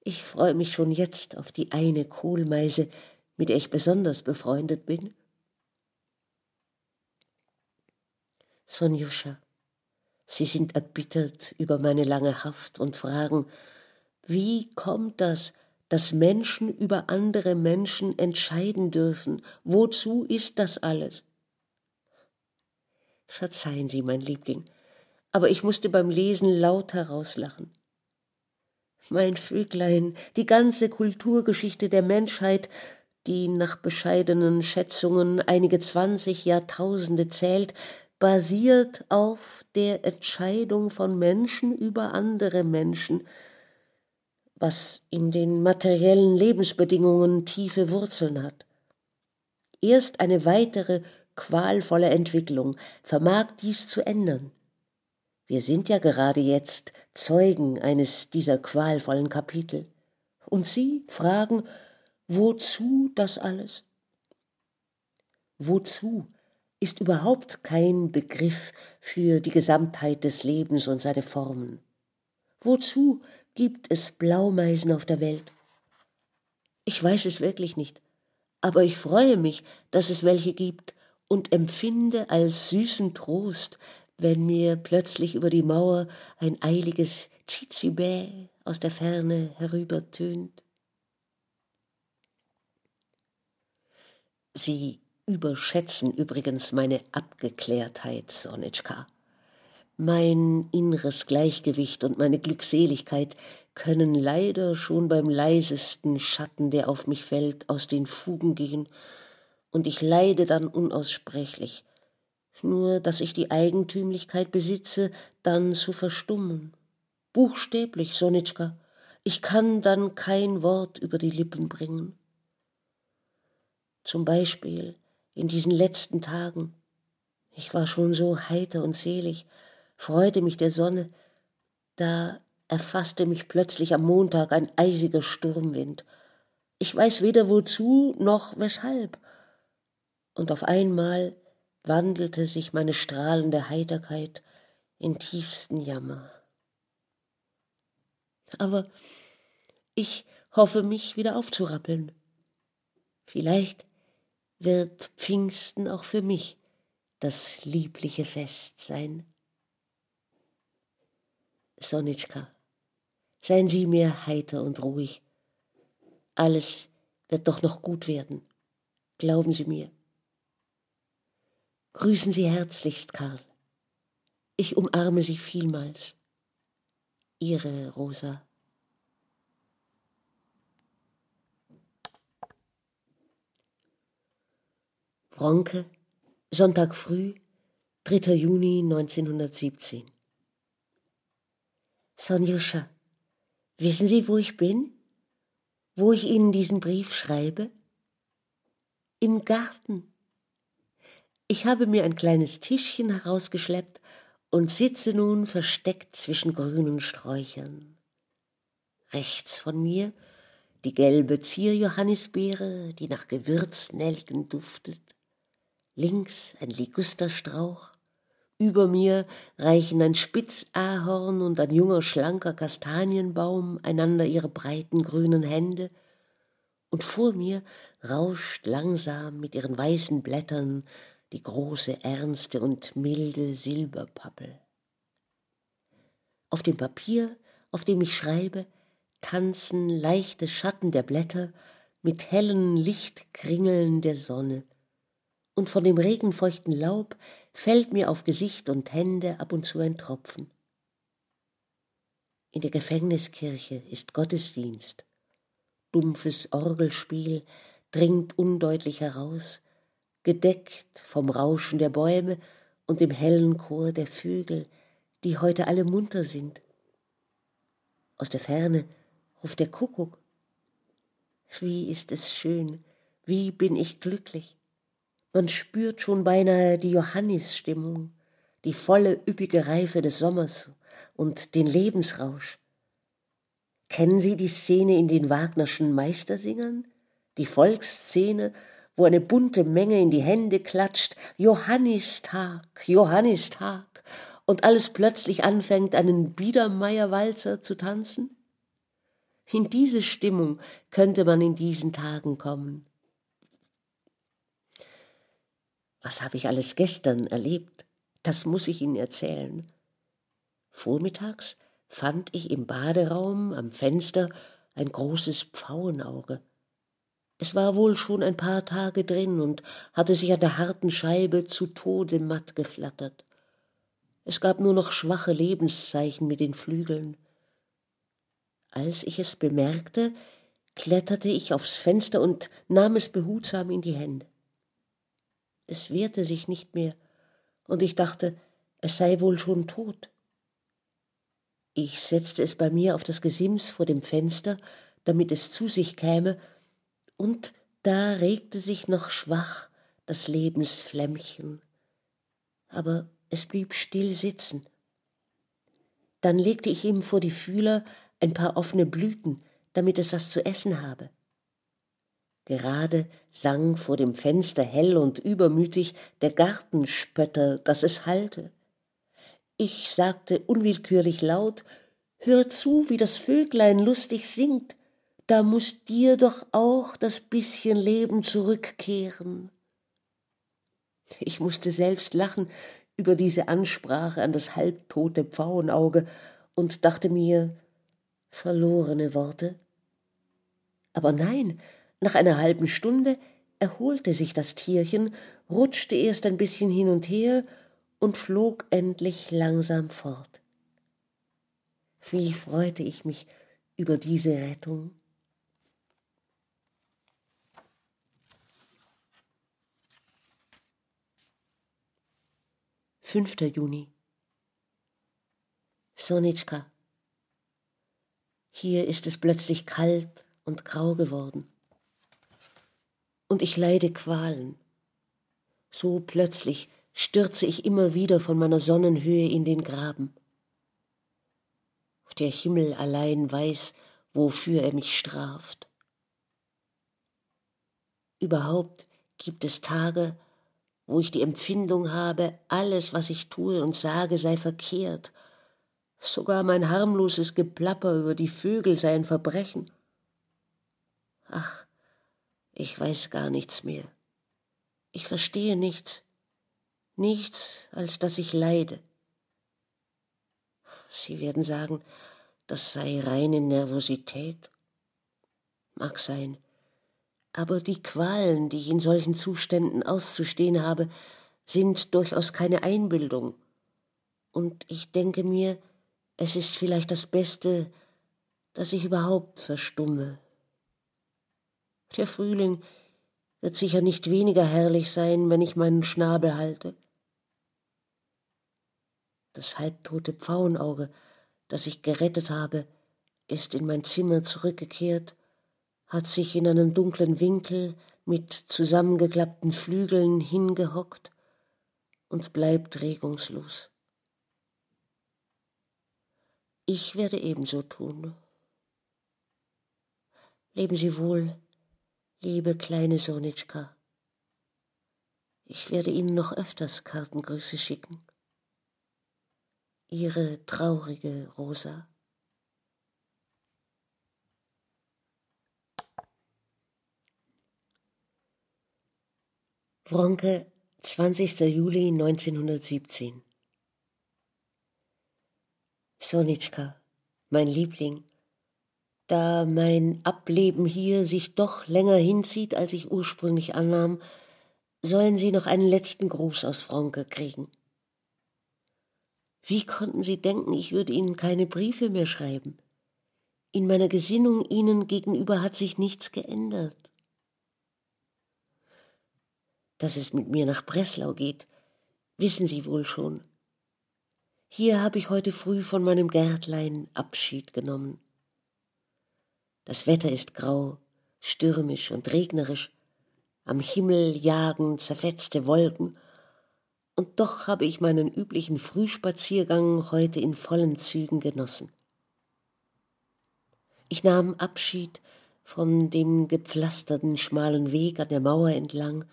Ich freue mich schon jetzt auf die eine Kohlmeise, mit der ich besonders befreundet bin. Sonjuscha, Sie sind erbittert über meine lange Haft und fragen, wie kommt das, dass Menschen über andere Menschen entscheiden dürfen? Wozu ist das alles? Verzeihen Sie, mein Liebling, aber ich musste beim Lesen laut herauslachen. Mein Vöglein, die ganze Kulturgeschichte der Menschheit, die nach bescheidenen Schätzungen einige zwanzig Jahrtausende zählt, basiert auf der Entscheidung von Menschen über andere Menschen, was in den materiellen Lebensbedingungen tiefe Wurzeln hat. Erst eine weitere qualvolle Entwicklung vermag dies zu ändern. Wir sind ja gerade jetzt Zeugen eines dieser qualvollen Kapitel. Und Sie fragen, wozu das alles? Wozu ist überhaupt kein Begriff für die Gesamtheit des Lebens und seine Formen. Wozu gibt es Blaumeisen auf der Welt? Ich weiß es wirklich nicht, aber ich freue mich, dass es welche gibt und empfinde als süßen Trost, wenn mir plötzlich über die Mauer ein eiliges Zizibä aus der Ferne herübertönt. Sie überschätzen übrigens meine Abgeklärtheit, Sonitschka. Mein inneres Gleichgewicht und meine Glückseligkeit können leider schon beim leisesten Schatten, der auf mich fällt, aus den Fugen gehen, und ich leide dann unaussprechlich, nur dass ich die Eigentümlichkeit besitze, dann zu verstummen. Buchstäblich, Sonitschka, ich kann dann kein Wort über die Lippen bringen. Zum Beispiel in diesen letzten Tagen. Ich war schon so heiter und selig, freute mich der Sonne, da erfasste mich plötzlich am Montag ein eisiger Sturmwind. Ich weiß weder wozu noch weshalb. Und auf einmal wandelte sich meine strahlende Heiterkeit in tiefsten Jammer. Aber ich hoffe, mich wieder aufzurappeln. Vielleicht wird Pfingsten auch für mich das liebliche Fest sein. Sonitschka, seien Sie mir heiter und ruhig. Alles wird doch noch gut werden. Glauben Sie mir. Grüßen Sie herzlichst, Karl. Ich umarme Sie vielmals. Ihre Rosa. Wronke, Sonntag früh, 3. Juni 1917. Sonjuscha, wissen Sie, wo ich bin? Wo ich Ihnen diesen Brief schreibe? Im Garten. Ich habe mir ein kleines Tischchen herausgeschleppt und sitze nun versteckt zwischen grünen Sträuchern. Rechts von mir die gelbe Zierjohannisbeere, die nach Gewürznelken duftet. Links ein Ligusterstrauch, über mir reichen ein Spitzahorn und ein junger, schlanker Kastanienbaum einander ihre breiten grünen Hände, und vor mir rauscht langsam mit ihren weißen Blättern die große, ernste und milde Silberpappel. Auf dem Papier, auf dem ich schreibe, tanzen leichte Schatten der Blätter mit hellen Lichtkringeln der Sonne, und von dem regenfeuchten Laub fällt mir auf Gesicht und Hände ab und zu ein Tropfen. In der Gefängniskirche ist Gottesdienst. Dumpfes Orgelspiel dringt undeutlich heraus, gedeckt vom Rauschen der Bäume und dem hellen Chor der Vögel, die heute alle munter sind. Aus der Ferne ruft der Kuckuck. Wie ist es schön, wie bin ich glücklich. Man spürt schon beinahe die Johannisstimmung, die volle üppige Reife des Sommers und den Lebensrausch. Kennen Sie die Szene in den Wagnerschen Meistersingern? Die Volksszene, wo eine bunte Menge in die Hände klatscht, Johannistag, Johannistag, und alles plötzlich anfängt, einen Biedermeierwalzer zu tanzen? In diese Stimmung könnte man in diesen Tagen kommen. Was habe ich alles gestern erlebt? Das muss ich Ihnen erzählen. Vormittags fand ich im Baderaum am Fenster ein großes Pfauenauge. Es war wohl schon ein paar Tage drin und hatte sich an der harten Scheibe zu Tode matt geflattert. Es gab nur noch schwache Lebenszeichen mit den Flügeln. Als ich es bemerkte, kletterte ich aufs Fenster und nahm es behutsam in die Hände. Es wehrte sich nicht mehr, und ich dachte, es sei wohl schon tot. Ich setzte es bei mir auf das Gesims vor dem Fenster, damit es zu sich käme, und da regte sich noch schwach das Lebensflämmchen, aber es blieb still sitzen. Dann legte ich ihm vor die Fühler ein paar offene Blüten, damit es was zu essen habe. Gerade sang vor dem Fenster hell und übermütig der Gartenspötter, dass es hallte. Ich sagte unwillkürlich laut, Hör zu, wie das Vöglein lustig singt, da muss dir doch auch das bisschen Leben zurückkehren. Ich musste selbst lachen über diese Ansprache an das halbtote Pfauenauge und dachte mir, verlorene Worte. Aber nein, nach einer halben Stunde erholte sich das Tierchen, rutschte erst ein bisschen hin und her und flog endlich langsam fort. Wie freute ich mich über diese Rettung. 5. Juni. Sonitschka. Hier ist es plötzlich kalt und grau geworden. Und ich leide Qualen. So plötzlich stürze ich immer wieder von meiner Sonnenhöhe in den Graben. Der Himmel allein weiß, wofür er mich straft. Überhaupt gibt es Tage, wo ich die Empfindung habe, alles, was ich tue und sage, sei verkehrt. Sogar mein harmloses Geplapper über die Vögel sei ein Verbrechen. Ach, ich weiß gar nichts mehr. Ich verstehe nichts, nichts, als dass ich leide. Sie werden sagen, das sei reine Nervosität. Mag sein aber die Qualen, die ich in solchen Zuständen auszustehen habe, sind durchaus keine Einbildung. Und ich denke mir, es ist vielleicht das Beste, dass ich überhaupt verstumme. Der Frühling wird sicher nicht weniger herrlich sein, wenn ich meinen Schnabel halte. Das halbtote Pfauenauge, das ich gerettet habe, ist in mein Zimmer zurückgekehrt hat sich in einen dunklen Winkel mit zusammengeklappten Flügeln hingehockt und bleibt regungslos. Ich werde ebenso tun. Leben Sie wohl, liebe kleine Sonitschka. Ich werde Ihnen noch öfters Kartengrüße schicken. Ihre traurige Rosa. Wronke, 20. Juli 1917 Sonitschka, mein Liebling, da mein Ableben hier sich doch länger hinzieht, als ich ursprünglich annahm, sollen Sie noch einen letzten Gruß aus Wronke kriegen. Wie konnten Sie denken, ich würde Ihnen keine Briefe mehr schreiben? In meiner Gesinnung Ihnen gegenüber hat sich nichts geändert dass es mit mir nach Breslau geht, wissen Sie wohl schon. Hier habe ich heute früh von meinem Gärtlein Abschied genommen. Das Wetter ist grau, stürmisch und regnerisch, am Himmel jagen zerfetzte Wolken, und doch habe ich meinen üblichen Frühspaziergang heute in vollen Zügen genossen. Ich nahm Abschied von dem gepflasterten schmalen Weg an der Mauer entlang,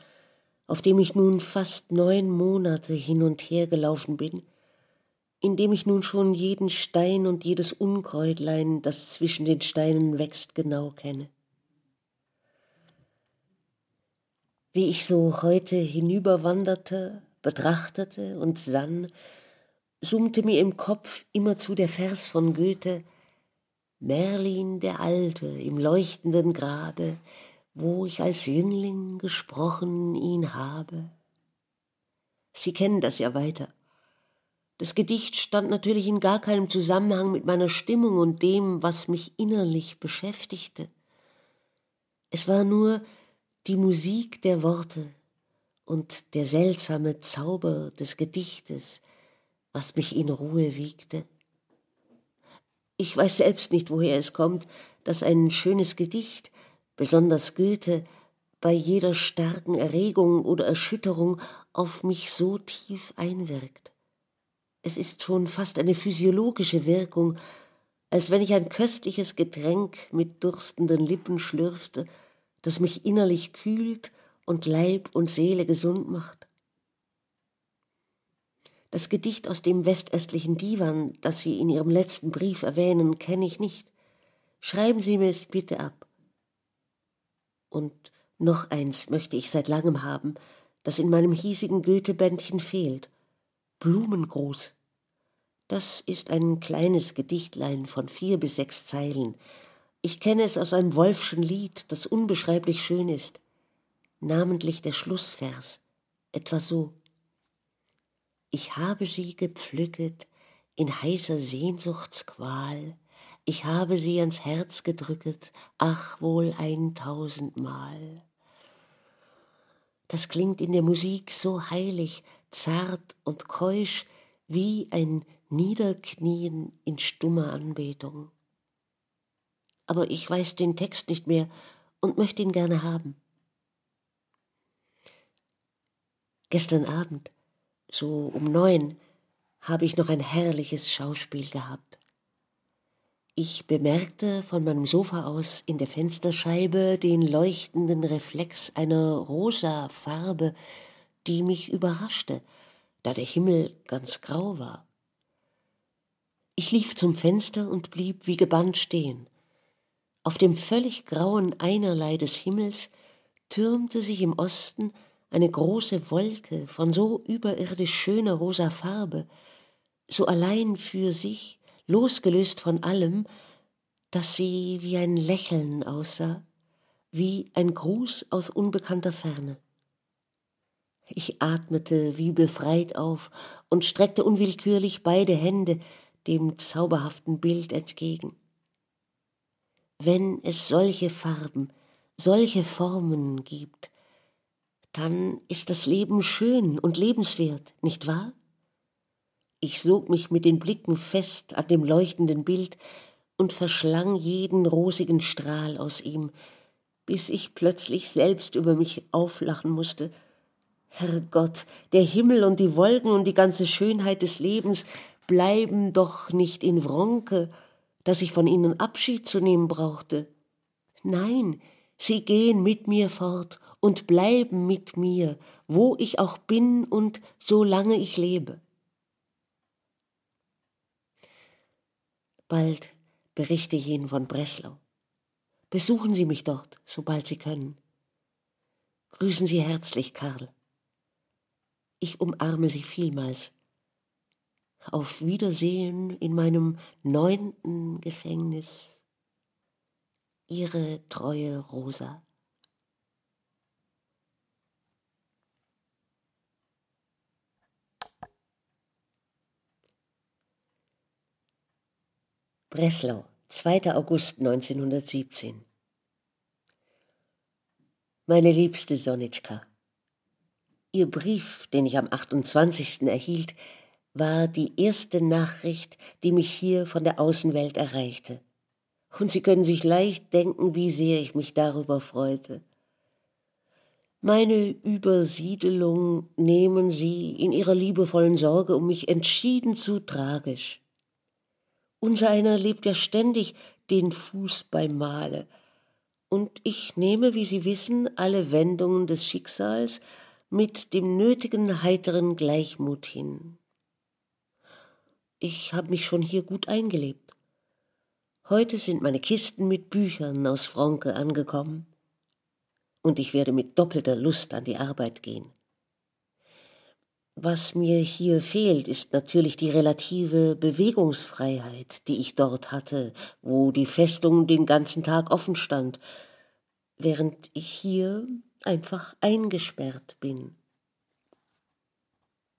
auf dem ich nun fast neun Monate hin und her gelaufen bin, in dem ich nun schon jeden Stein und jedes Unkräutlein, das zwischen den Steinen wächst, genau kenne. Wie ich so heute hinüberwanderte, betrachtete und sann, summte mir im Kopf immerzu der Vers von Goethe Merlin der Alte im leuchtenden Grabe, wo ich als Jüngling gesprochen ihn habe. Sie kennen das ja weiter. Das Gedicht stand natürlich in gar keinem Zusammenhang mit meiner Stimmung und dem, was mich innerlich beschäftigte. Es war nur die Musik der Worte und der seltsame Zauber des Gedichtes, was mich in Ruhe wiegte. Ich weiß selbst nicht, woher es kommt, dass ein schönes Gedicht besonders Goethe, bei jeder starken Erregung oder Erschütterung auf mich so tief einwirkt. Es ist schon fast eine physiologische Wirkung, als wenn ich ein köstliches Getränk mit durstenden Lippen schlürfte, das mich innerlich kühlt und Leib und Seele gesund macht. Das Gedicht aus dem westöstlichen Divan, das Sie in Ihrem letzten Brief erwähnen, kenne ich nicht. Schreiben Sie mir es bitte ab. Und noch eins möchte ich seit langem haben, das in meinem hiesigen Goethe-Bändchen fehlt. Blumengruß. Das ist ein kleines Gedichtlein von vier bis sechs Zeilen. Ich kenne es aus einem Wolfschen Lied, das unbeschreiblich schön ist. Namentlich der Schlussvers. Etwa so. Ich habe sie gepflücket in heißer Sehnsuchtsqual, ich habe sie ans Herz gedrücket, ach wohl eintausendmal. Das klingt in der Musik so heilig, zart und keusch wie ein Niederknien in stummer Anbetung. Aber ich weiß den Text nicht mehr und möchte ihn gerne haben. Gestern Abend, so um neun, habe ich noch ein herrliches Schauspiel gehabt. Ich bemerkte von meinem Sofa aus in der Fensterscheibe den leuchtenden Reflex einer rosa Farbe, die mich überraschte, da der Himmel ganz grau war. Ich lief zum Fenster und blieb wie gebannt stehen. Auf dem völlig grauen Einerlei des Himmels türmte sich im Osten eine große Wolke von so überirdisch schöner rosa Farbe, so allein für sich, losgelöst von allem, dass sie wie ein Lächeln aussah, wie ein Gruß aus unbekannter Ferne. Ich atmete wie befreit auf und streckte unwillkürlich beide Hände dem zauberhaften Bild entgegen. Wenn es solche Farben, solche Formen gibt, dann ist das Leben schön und lebenswert, nicht wahr? Ich sog mich mit den Blicken fest an dem leuchtenden Bild und verschlang jeden rosigen Strahl aus ihm, bis ich plötzlich selbst über mich auflachen musste. Herrgott, der Himmel und die Wolken und die ganze Schönheit des Lebens bleiben doch nicht in Wronke, dass ich von ihnen Abschied zu nehmen brauchte. Nein, sie gehen mit mir fort und bleiben mit mir, wo ich auch bin und solange ich lebe. Bald berichte ich Ihnen von Breslau. Besuchen Sie mich dort, sobald Sie können. Grüßen Sie herzlich, Karl. Ich umarme Sie vielmals. Auf Wiedersehen in meinem neunten Gefängnis. Ihre treue Rosa. Breslau, 2. August 1917. Meine liebste Sonitschka, Ihr Brief, den ich am 28. erhielt, war die erste Nachricht, die mich hier von der Außenwelt erreichte. Und Sie können sich leicht denken, wie sehr ich mich darüber freute. Meine Übersiedelung nehmen Sie in Ihrer liebevollen Sorge um mich entschieden zu tragisch. Unser einer lebt ja ständig den Fuß beim Male. Und ich nehme, wie Sie wissen, alle Wendungen des Schicksals mit dem nötigen heiteren Gleichmut hin. Ich habe mich schon hier gut eingelebt. Heute sind meine Kisten mit Büchern aus Fronke angekommen, und ich werde mit doppelter Lust an die Arbeit gehen. Was mir hier fehlt, ist natürlich die relative Bewegungsfreiheit, die ich dort hatte, wo die Festung den ganzen Tag offen stand, während ich hier einfach eingesperrt bin.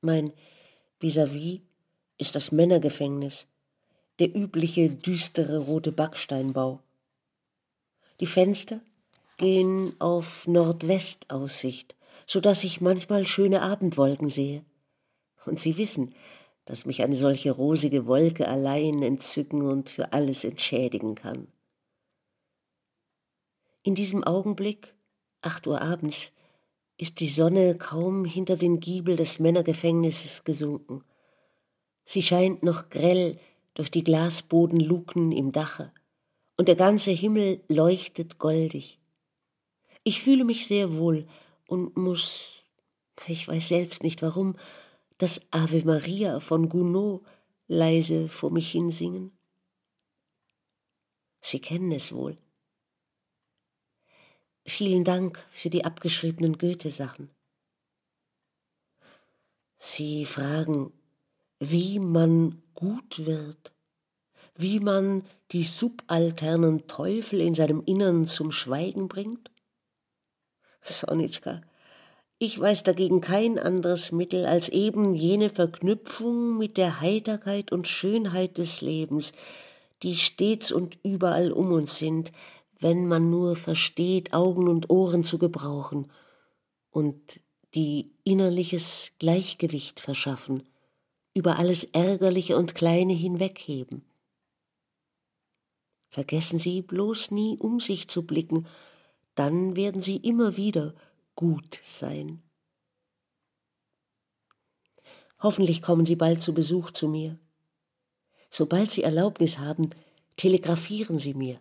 Mein vis-à-vis -vis ist das Männergefängnis, der übliche düstere rote Backsteinbau. Die Fenster gehen auf Nordwestaussicht, so dass ich manchmal schöne Abendwolken sehe. Und Sie wissen, dass mich eine solche rosige Wolke allein entzücken und für alles entschädigen kann. In diesem Augenblick, acht Uhr abends, ist die Sonne kaum hinter den Giebel des Männergefängnisses gesunken. Sie scheint noch grell durch die Glasbodenluken im Dache, und der ganze Himmel leuchtet goldig. Ich fühle mich sehr wohl und muss, ich weiß selbst nicht warum, das Ave Maria von Gounod leise vor mich hinsingen. Sie kennen es wohl. Vielen Dank für die abgeschriebenen Goethe-Sachen. Sie fragen, wie man gut wird, wie man die subalternen Teufel in seinem Innern zum Schweigen bringt? Sonitschka, ich weiß dagegen kein anderes Mittel als eben jene Verknüpfung mit der Heiterkeit und Schönheit des Lebens, die stets und überall um uns sind, wenn man nur versteht, Augen und Ohren zu gebrauchen und die innerliches Gleichgewicht verschaffen, über alles Ärgerliche und Kleine hinwegheben. Vergessen Sie bloß nie um sich zu blicken, dann werden Sie immer wieder gut sein. Hoffentlich kommen Sie bald zu Besuch zu mir. Sobald Sie Erlaubnis haben, telegrafieren Sie mir.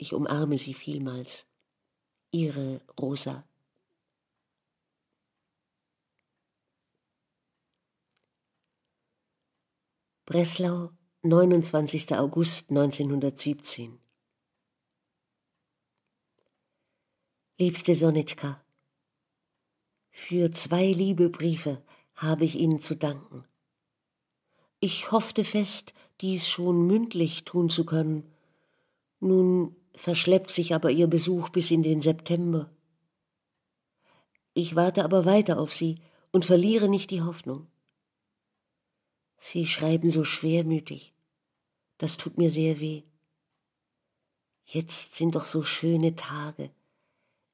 Ich umarme Sie vielmals. Ihre Rosa. Breslau, 29. August 1917 Liebste Sonitschka, für zwei liebe Briefe habe ich Ihnen zu danken. Ich hoffte fest, dies schon mündlich tun zu können. Nun verschleppt sich aber Ihr Besuch bis in den September. Ich warte aber weiter auf Sie und verliere nicht die Hoffnung. Sie schreiben so schwermütig. Das tut mir sehr weh. Jetzt sind doch so schöne Tage.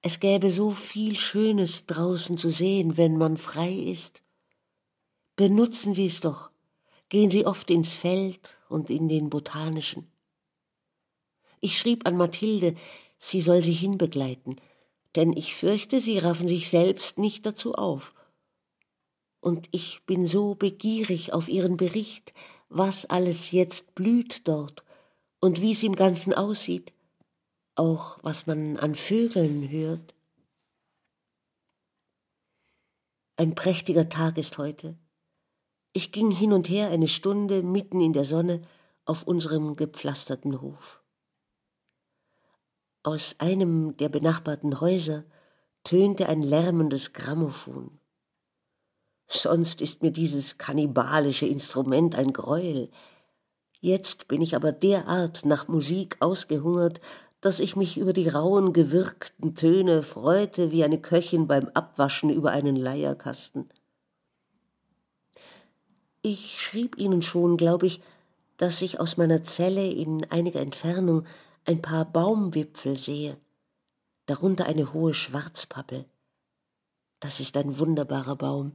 Es gäbe so viel Schönes draußen zu sehen, wenn man frei ist. Benutzen Sie es doch. Gehen Sie oft ins Feld und in den botanischen. Ich schrieb an Mathilde, sie soll sie hinbegleiten, denn ich fürchte, sie raffen sich selbst nicht dazu auf und ich bin so begierig auf Ihren Bericht, was alles jetzt blüht dort und wie es im Ganzen aussieht, auch was man an Vögeln hört. Ein prächtiger Tag ist heute. Ich ging hin und her eine Stunde mitten in der Sonne auf unserem gepflasterten Hof. Aus einem der benachbarten Häuser tönte ein lärmendes Grammophon. Sonst ist mir dieses kannibalische Instrument ein Greuel. Jetzt bin ich aber derart nach Musik ausgehungert, dass ich mich über die rauen, gewirkten Töne freute wie eine Köchin beim Abwaschen über einen Leierkasten. Ich schrieb Ihnen schon, glaube ich, dass ich aus meiner Zelle in einiger Entfernung ein paar Baumwipfel sehe, darunter eine hohe Schwarzpappel. Das ist ein wunderbarer Baum.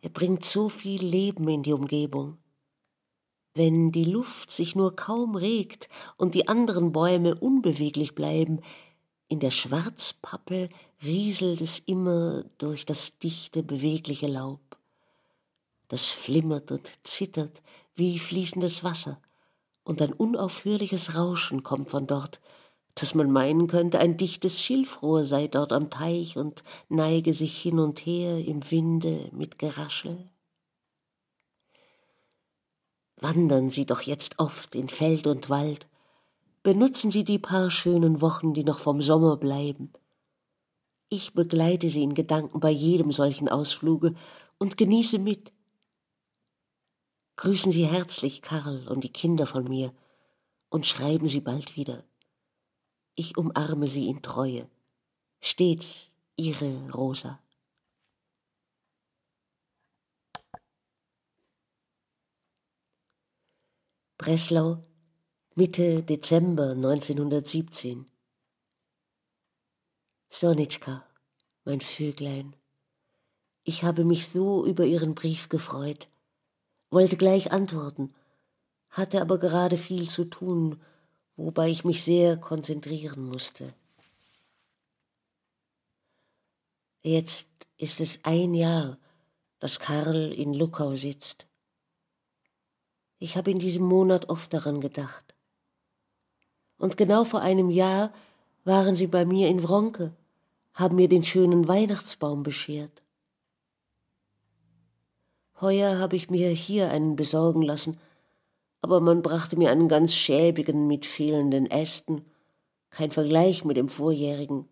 Er bringt so viel Leben in die Umgebung. Wenn die Luft sich nur kaum regt und die anderen Bäume unbeweglich bleiben, in der Schwarzpappel rieselt es immer durch das dichte, bewegliche Laub. Das flimmert und zittert wie fließendes Wasser, und ein unaufhörliches Rauschen kommt von dort, dass man meinen könnte, ein dichtes Schilfrohr sei dort am Teich und neige sich hin und her im Winde mit Geraschel. Wandern Sie doch jetzt oft in Feld und Wald, benutzen Sie die paar schönen Wochen, die noch vom Sommer bleiben. Ich begleite Sie in Gedanken bei jedem solchen Ausfluge und genieße mit. Grüßen Sie herzlich Karl und die Kinder von mir und schreiben Sie bald wieder ich umarme sie in Treue. Stets ihre Rosa. Breslau, Mitte Dezember 1917. Sonitschka, mein Vöglein, ich habe mich so über Ihren Brief gefreut, wollte gleich antworten, hatte aber gerade viel zu tun wobei ich mich sehr konzentrieren musste. Jetzt ist es ein Jahr, dass Karl in Luckau sitzt. Ich habe in diesem Monat oft daran gedacht. Und genau vor einem Jahr waren sie bei mir in Wronke, haben mir den schönen Weihnachtsbaum beschert. Heuer habe ich mir hier einen besorgen lassen, aber man brachte mir einen ganz schäbigen mit fehlenden Ästen, kein Vergleich mit dem vorjährigen.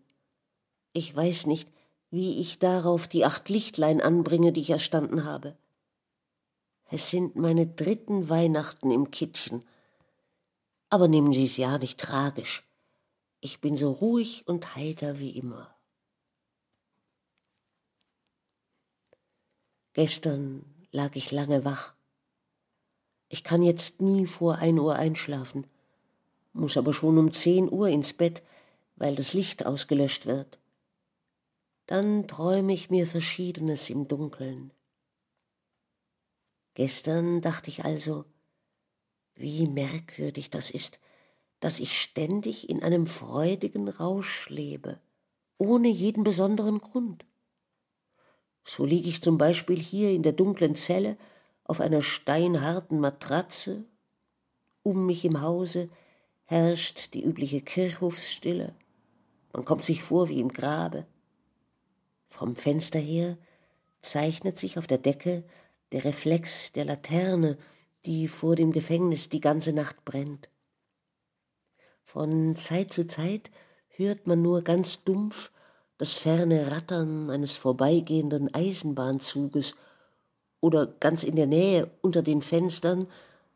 Ich weiß nicht, wie ich darauf die acht Lichtlein anbringe, die ich erstanden habe. Es sind meine dritten Weihnachten im Kittchen. Aber nehmen Sie es ja nicht tragisch. Ich bin so ruhig und heiter wie immer. Gestern lag ich lange wach. Ich kann jetzt nie vor ein Uhr einschlafen, muss aber schon um zehn Uhr ins Bett, weil das Licht ausgelöscht wird. Dann träume ich mir Verschiedenes im Dunkeln. Gestern dachte ich also, wie merkwürdig das ist, dass ich ständig in einem freudigen Rausch lebe, ohne jeden besonderen Grund. So liege ich zum Beispiel hier in der dunklen Zelle auf einer steinharten Matratze, um mich im Hause herrscht die übliche Kirchhofsstille, man kommt sich vor wie im Grabe. Vom Fenster her zeichnet sich auf der Decke der Reflex der Laterne, die vor dem Gefängnis die ganze Nacht brennt. Von Zeit zu Zeit hört man nur ganz dumpf das ferne Rattern eines vorbeigehenden Eisenbahnzuges oder ganz in der Nähe unter den Fenstern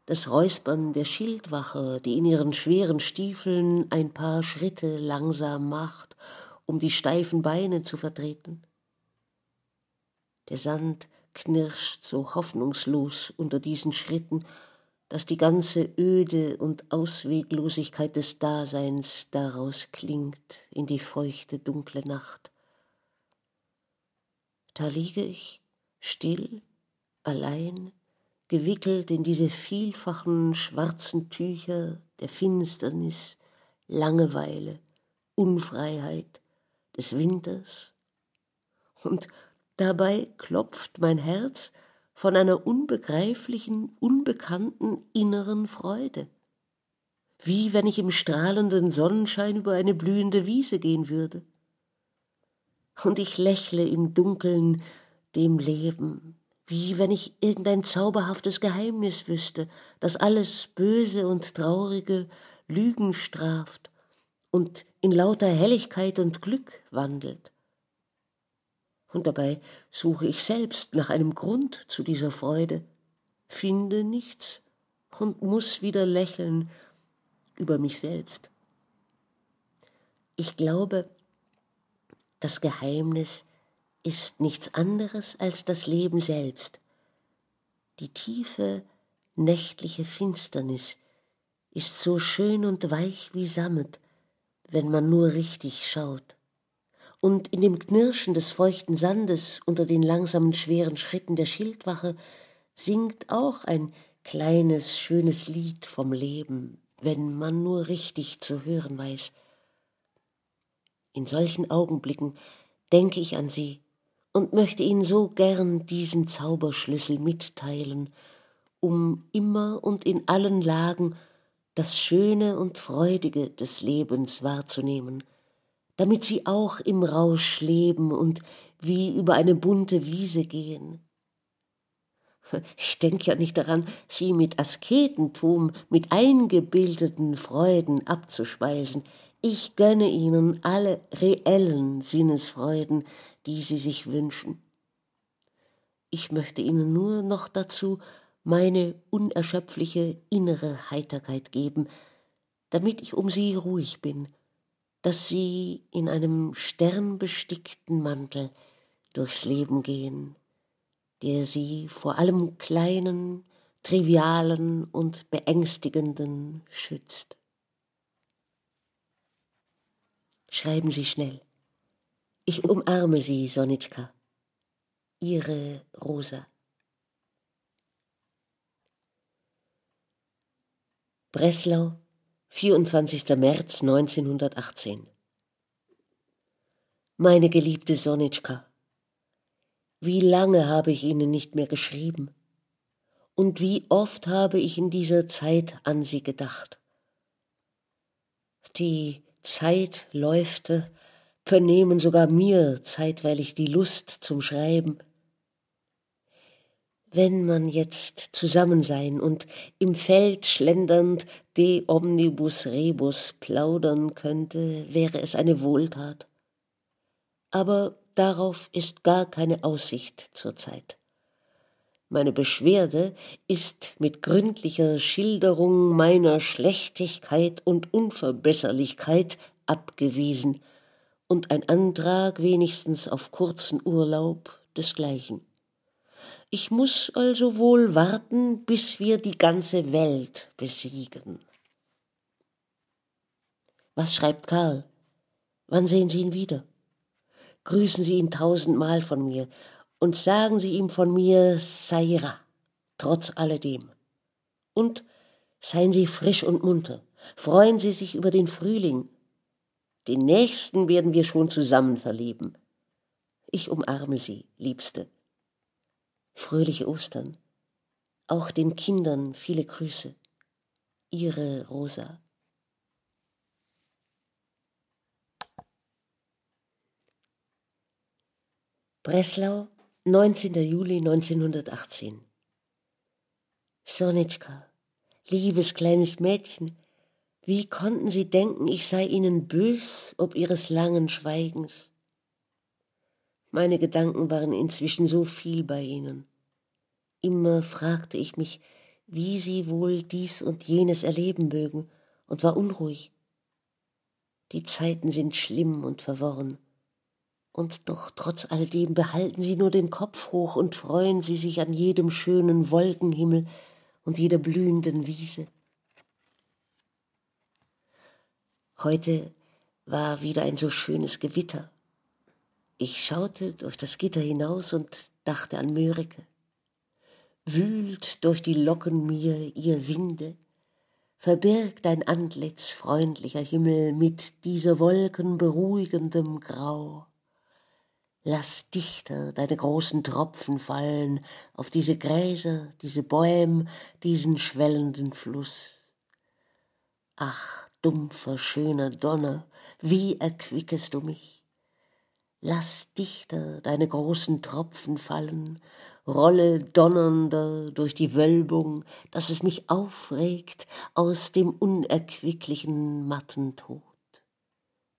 das Räuspern der Schildwache, die in ihren schweren Stiefeln ein paar Schritte langsam macht, um die steifen Beine zu vertreten. Der Sand knirscht so hoffnungslos unter diesen Schritten, dass die ganze Öde und Ausweglosigkeit des Daseins daraus klingt in die feuchte, dunkle Nacht. Da liege ich, still, allein, gewickelt in diese vielfachen schwarzen Tücher der Finsternis, Langeweile, Unfreiheit des Winters, und dabei klopft mein Herz von einer unbegreiflichen, unbekannten inneren Freude, wie wenn ich im strahlenden Sonnenschein über eine blühende Wiese gehen würde. Und ich lächle im Dunkeln dem Leben, wie wenn ich irgendein zauberhaftes Geheimnis wüsste, das alles Böse und Traurige Lügen straft und in lauter Helligkeit und Glück wandelt und dabei suche ich selbst nach einem Grund zu dieser Freude, finde nichts und muss wieder lächeln über mich selbst. Ich glaube, das Geheimnis ist nichts anderes als das Leben selbst. Die tiefe, nächtliche Finsternis ist so schön und weich wie Sammet, wenn man nur richtig schaut und in dem Knirschen des feuchten Sandes unter den langsamen schweren Schritten der Schildwache singt auch ein kleines schönes Lied vom Leben, wenn man nur richtig zu hören weiß. In solchen Augenblicken denke ich an Sie und möchte Ihnen so gern diesen Zauberschlüssel mitteilen, um immer und in allen Lagen das Schöne und Freudige des Lebens wahrzunehmen – damit sie auch im Rausch leben und wie über eine bunte Wiese gehen. Ich denke ja nicht daran, sie mit Asketentum, mit eingebildeten Freuden abzuspeisen. Ich gönne ihnen alle reellen Sinnesfreuden, die sie sich wünschen. Ich möchte ihnen nur noch dazu meine unerschöpfliche innere Heiterkeit geben, damit ich um sie ruhig bin dass sie in einem sternbestickten Mantel durchs Leben gehen, der sie vor allem Kleinen, Trivialen und Beängstigenden schützt. Schreiben Sie schnell. Ich umarme Sie, Sonitschka. Ihre Rosa. Breslau, 24. März 1918 Meine geliebte Sonitschka, wie lange habe ich Ihnen nicht mehr geschrieben und wie oft habe ich in dieser Zeit an Sie gedacht. Die Zeit läufte, vernehmen sogar mir zeitweilig die Lust zum Schreiben. Wenn man jetzt zusammen sein und im Feld schlendernd de omnibus rebus plaudern könnte, wäre es eine Wohltat. Aber darauf ist gar keine Aussicht zurzeit. Meine Beschwerde ist mit gründlicher Schilderung meiner Schlechtigkeit und Unverbesserlichkeit abgewiesen und ein Antrag wenigstens auf kurzen Urlaub desgleichen. Ich muss also wohl warten, bis wir die ganze Welt besiegen. Was schreibt Karl? Wann sehen Sie ihn wieder? Grüßen Sie ihn tausendmal von mir und sagen Sie ihm von mir Saira, trotz alledem. Und seien Sie frisch und munter, freuen Sie sich über den Frühling. Den nächsten werden wir schon zusammen verleben. Ich umarme Sie, Liebste. Fröhliche Ostern. Auch den Kindern viele Grüße. Ihre Rosa. Breslau, 19. Juli 1918. Sonitschka, liebes kleines Mädchen, wie konnten Sie denken, ich sei Ihnen bös ob Ihres langen Schweigens? Meine Gedanken waren inzwischen so viel bei ihnen. Immer fragte ich mich, wie sie wohl dies und jenes erleben mögen, und war unruhig. Die Zeiten sind schlimm und verworren. Und doch trotz alledem behalten sie nur den Kopf hoch und freuen sie sich an jedem schönen Wolkenhimmel und jeder blühenden Wiese. Heute war wieder ein so schönes Gewitter. Ich schaute durch das Gitter hinaus und dachte an Mörike. Wühlt durch die Locken mir ihr Winde, verbirgt ein Antlitz freundlicher Himmel mit dieser Wolken beruhigendem Grau. Lass dichter deine großen Tropfen fallen auf diese Gräser, diese Bäume, diesen schwellenden Fluss. Ach, dumpfer, schöner Donner, wie erquickest du mich! Lass dichter deine großen Tropfen fallen, rolle donnernder durch die Wölbung, dass es mich aufregt aus dem unerquicklichen matten Tod.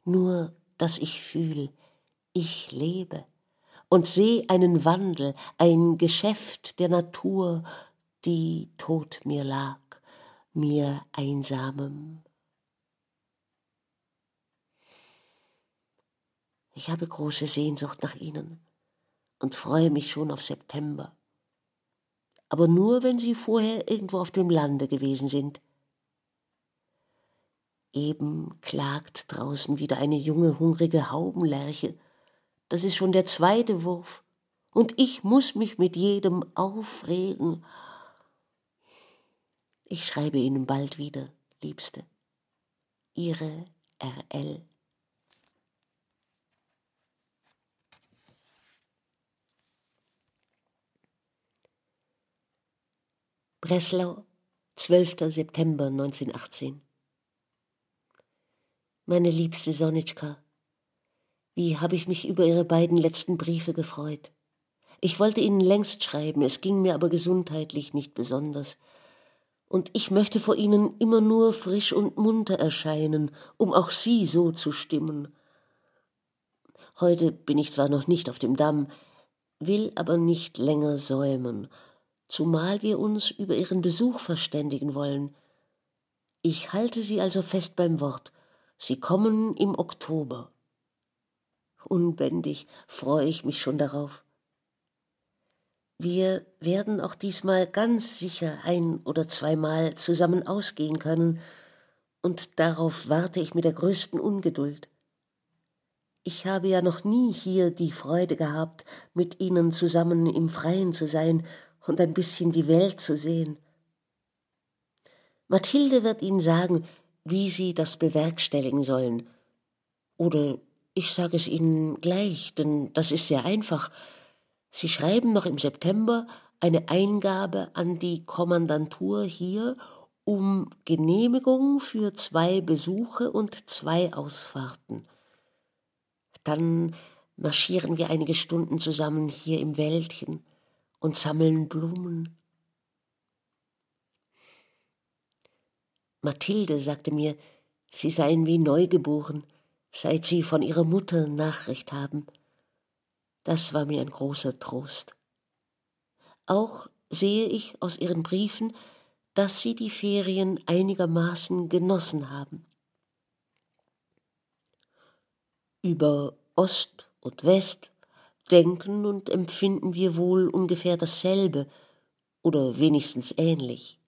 Nur, dass ich fühl, ich lebe und seh einen Wandel, ein Geschäft der Natur, die tot mir lag, mir einsamem Ich habe große Sehnsucht nach Ihnen und freue mich schon auf September. Aber nur, wenn Sie vorher irgendwo auf dem Lande gewesen sind. Eben klagt draußen wieder eine junge, hungrige Haubenlerche. Das ist schon der zweite Wurf. Und ich muss mich mit jedem aufregen. Ich schreibe Ihnen bald wieder, Liebste. Ihre R.L. Breslau, 12. September 1918. Meine liebste Sonitschka, wie habe ich mich über Ihre beiden letzten Briefe gefreut. Ich wollte Ihnen längst schreiben, es ging mir aber gesundheitlich nicht besonders. Und ich möchte vor Ihnen immer nur frisch und munter erscheinen, um auch Sie so zu stimmen. Heute bin ich zwar noch nicht auf dem Damm, will aber nicht länger säumen zumal wir uns über Ihren Besuch verständigen wollen. Ich halte Sie also fest beim Wort. Sie kommen im Oktober. Unbändig freue ich mich schon darauf. Wir werden auch diesmal ganz sicher ein oder zweimal zusammen ausgehen können, und darauf warte ich mit der größten Ungeduld. Ich habe ja noch nie hier die Freude gehabt, mit Ihnen zusammen im Freien zu sein und ein bisschen die Welt zu sehen. Mathilde wird Ihnen sagen, wie Sie das bewerkstelligen sollen. Oder ich sage es Ihnen gleich, denn das ist sehr einfach. Sie schreiben noch im September eine Eingabe an die Kommandantur hier um Genehmigung für zwei Besuche und zwei Ausfahrten. Dann marschieren wir einige Stunden zusammen hier im Wäldchen und sammeln Blumen. Mathilde sagte mir, sie seien wie neugeboren, seit sie von ihrer Mutter Nachricht haben. Das war mir ein großer Trost. Auch sehe ich aus ihren Briefen, dass sie die Ferien einigermaßen genossen haben. Über Ost und West denken und empfinden wir wohl ungefähr dasselbe oder wenigstens ähnlich.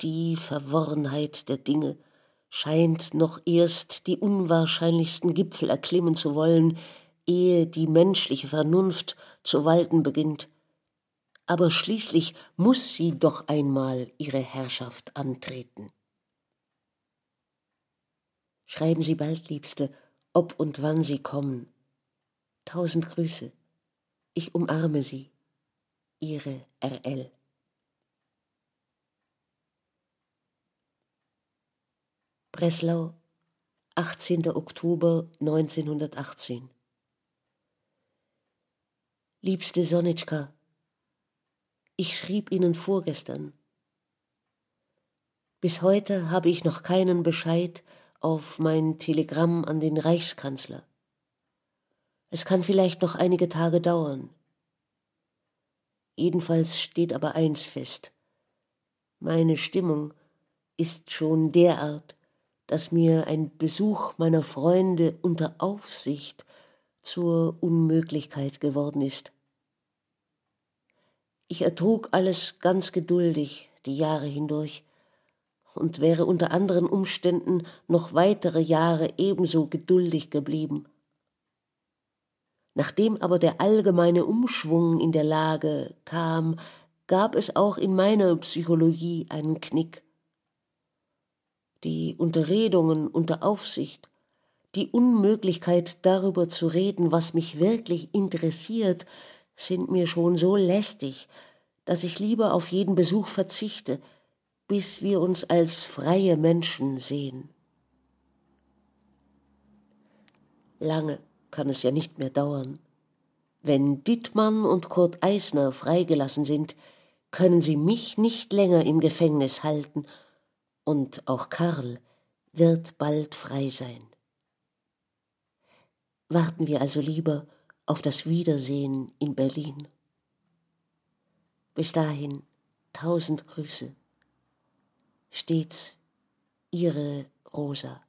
Die Verworrenheit der Dinge scheint noch erst die unwahrscheinlichsten Gipfel erklimmen zu wollen, ehe die menschliche Vernunft zu walten beginnt. Aber schließlich muss sie doch einmal ihre Herrschaft antreten. Schreiben Sie bald, Liebste, ob und wann Sie kommen. Tausend Grüße. Ich umarme Sie. Ihre RL. Breslau, 18. Oktober 1918 Liebste Sonitschka, ich schrieb Ihnen vorgestern. Bis heute habe ich noch keinen Bescheid auf mein Telegramm an den Reichskanzler. Es kann vielleicht noch einige Tage dauern. Jedenfalls steht aber eins fest. Meine Stimmung ist schon derart, dass mir ein Besuch meiner Freunde unter Aufsicht zur Unmöglichkeit geworden ist. Ich ertrug alles ganz geduldig die Jahre hindurch und wäre unter anderen Umständen noch weitere Jahre ebenso geduldig geblieben. Nachdem aber der allgemeine Umschwung in der Lage kam, gab es auch in meiner Psychologie einen Knick. Die Unterredungen unter Aufsicht, die Unmöglichkeit darüber zu reden, was mich wirklich interessiert, sind mir schon so lästig, dass ich lieber auf jeden Besuch verzichte, bis wir uns als freie Menschen sehen. Lange kann es ja nicht mehr dauern. Wenn Dittmann und Kurt Eisner freigelassen sind, können sie mich nicht länger im Gefängnis halten, und auch Karl wird bald frei sein. Warten wir also lieber auf das Wiedersehen in Berlin. Bis dahin tausend Grüße. Stets Ihre Rosa.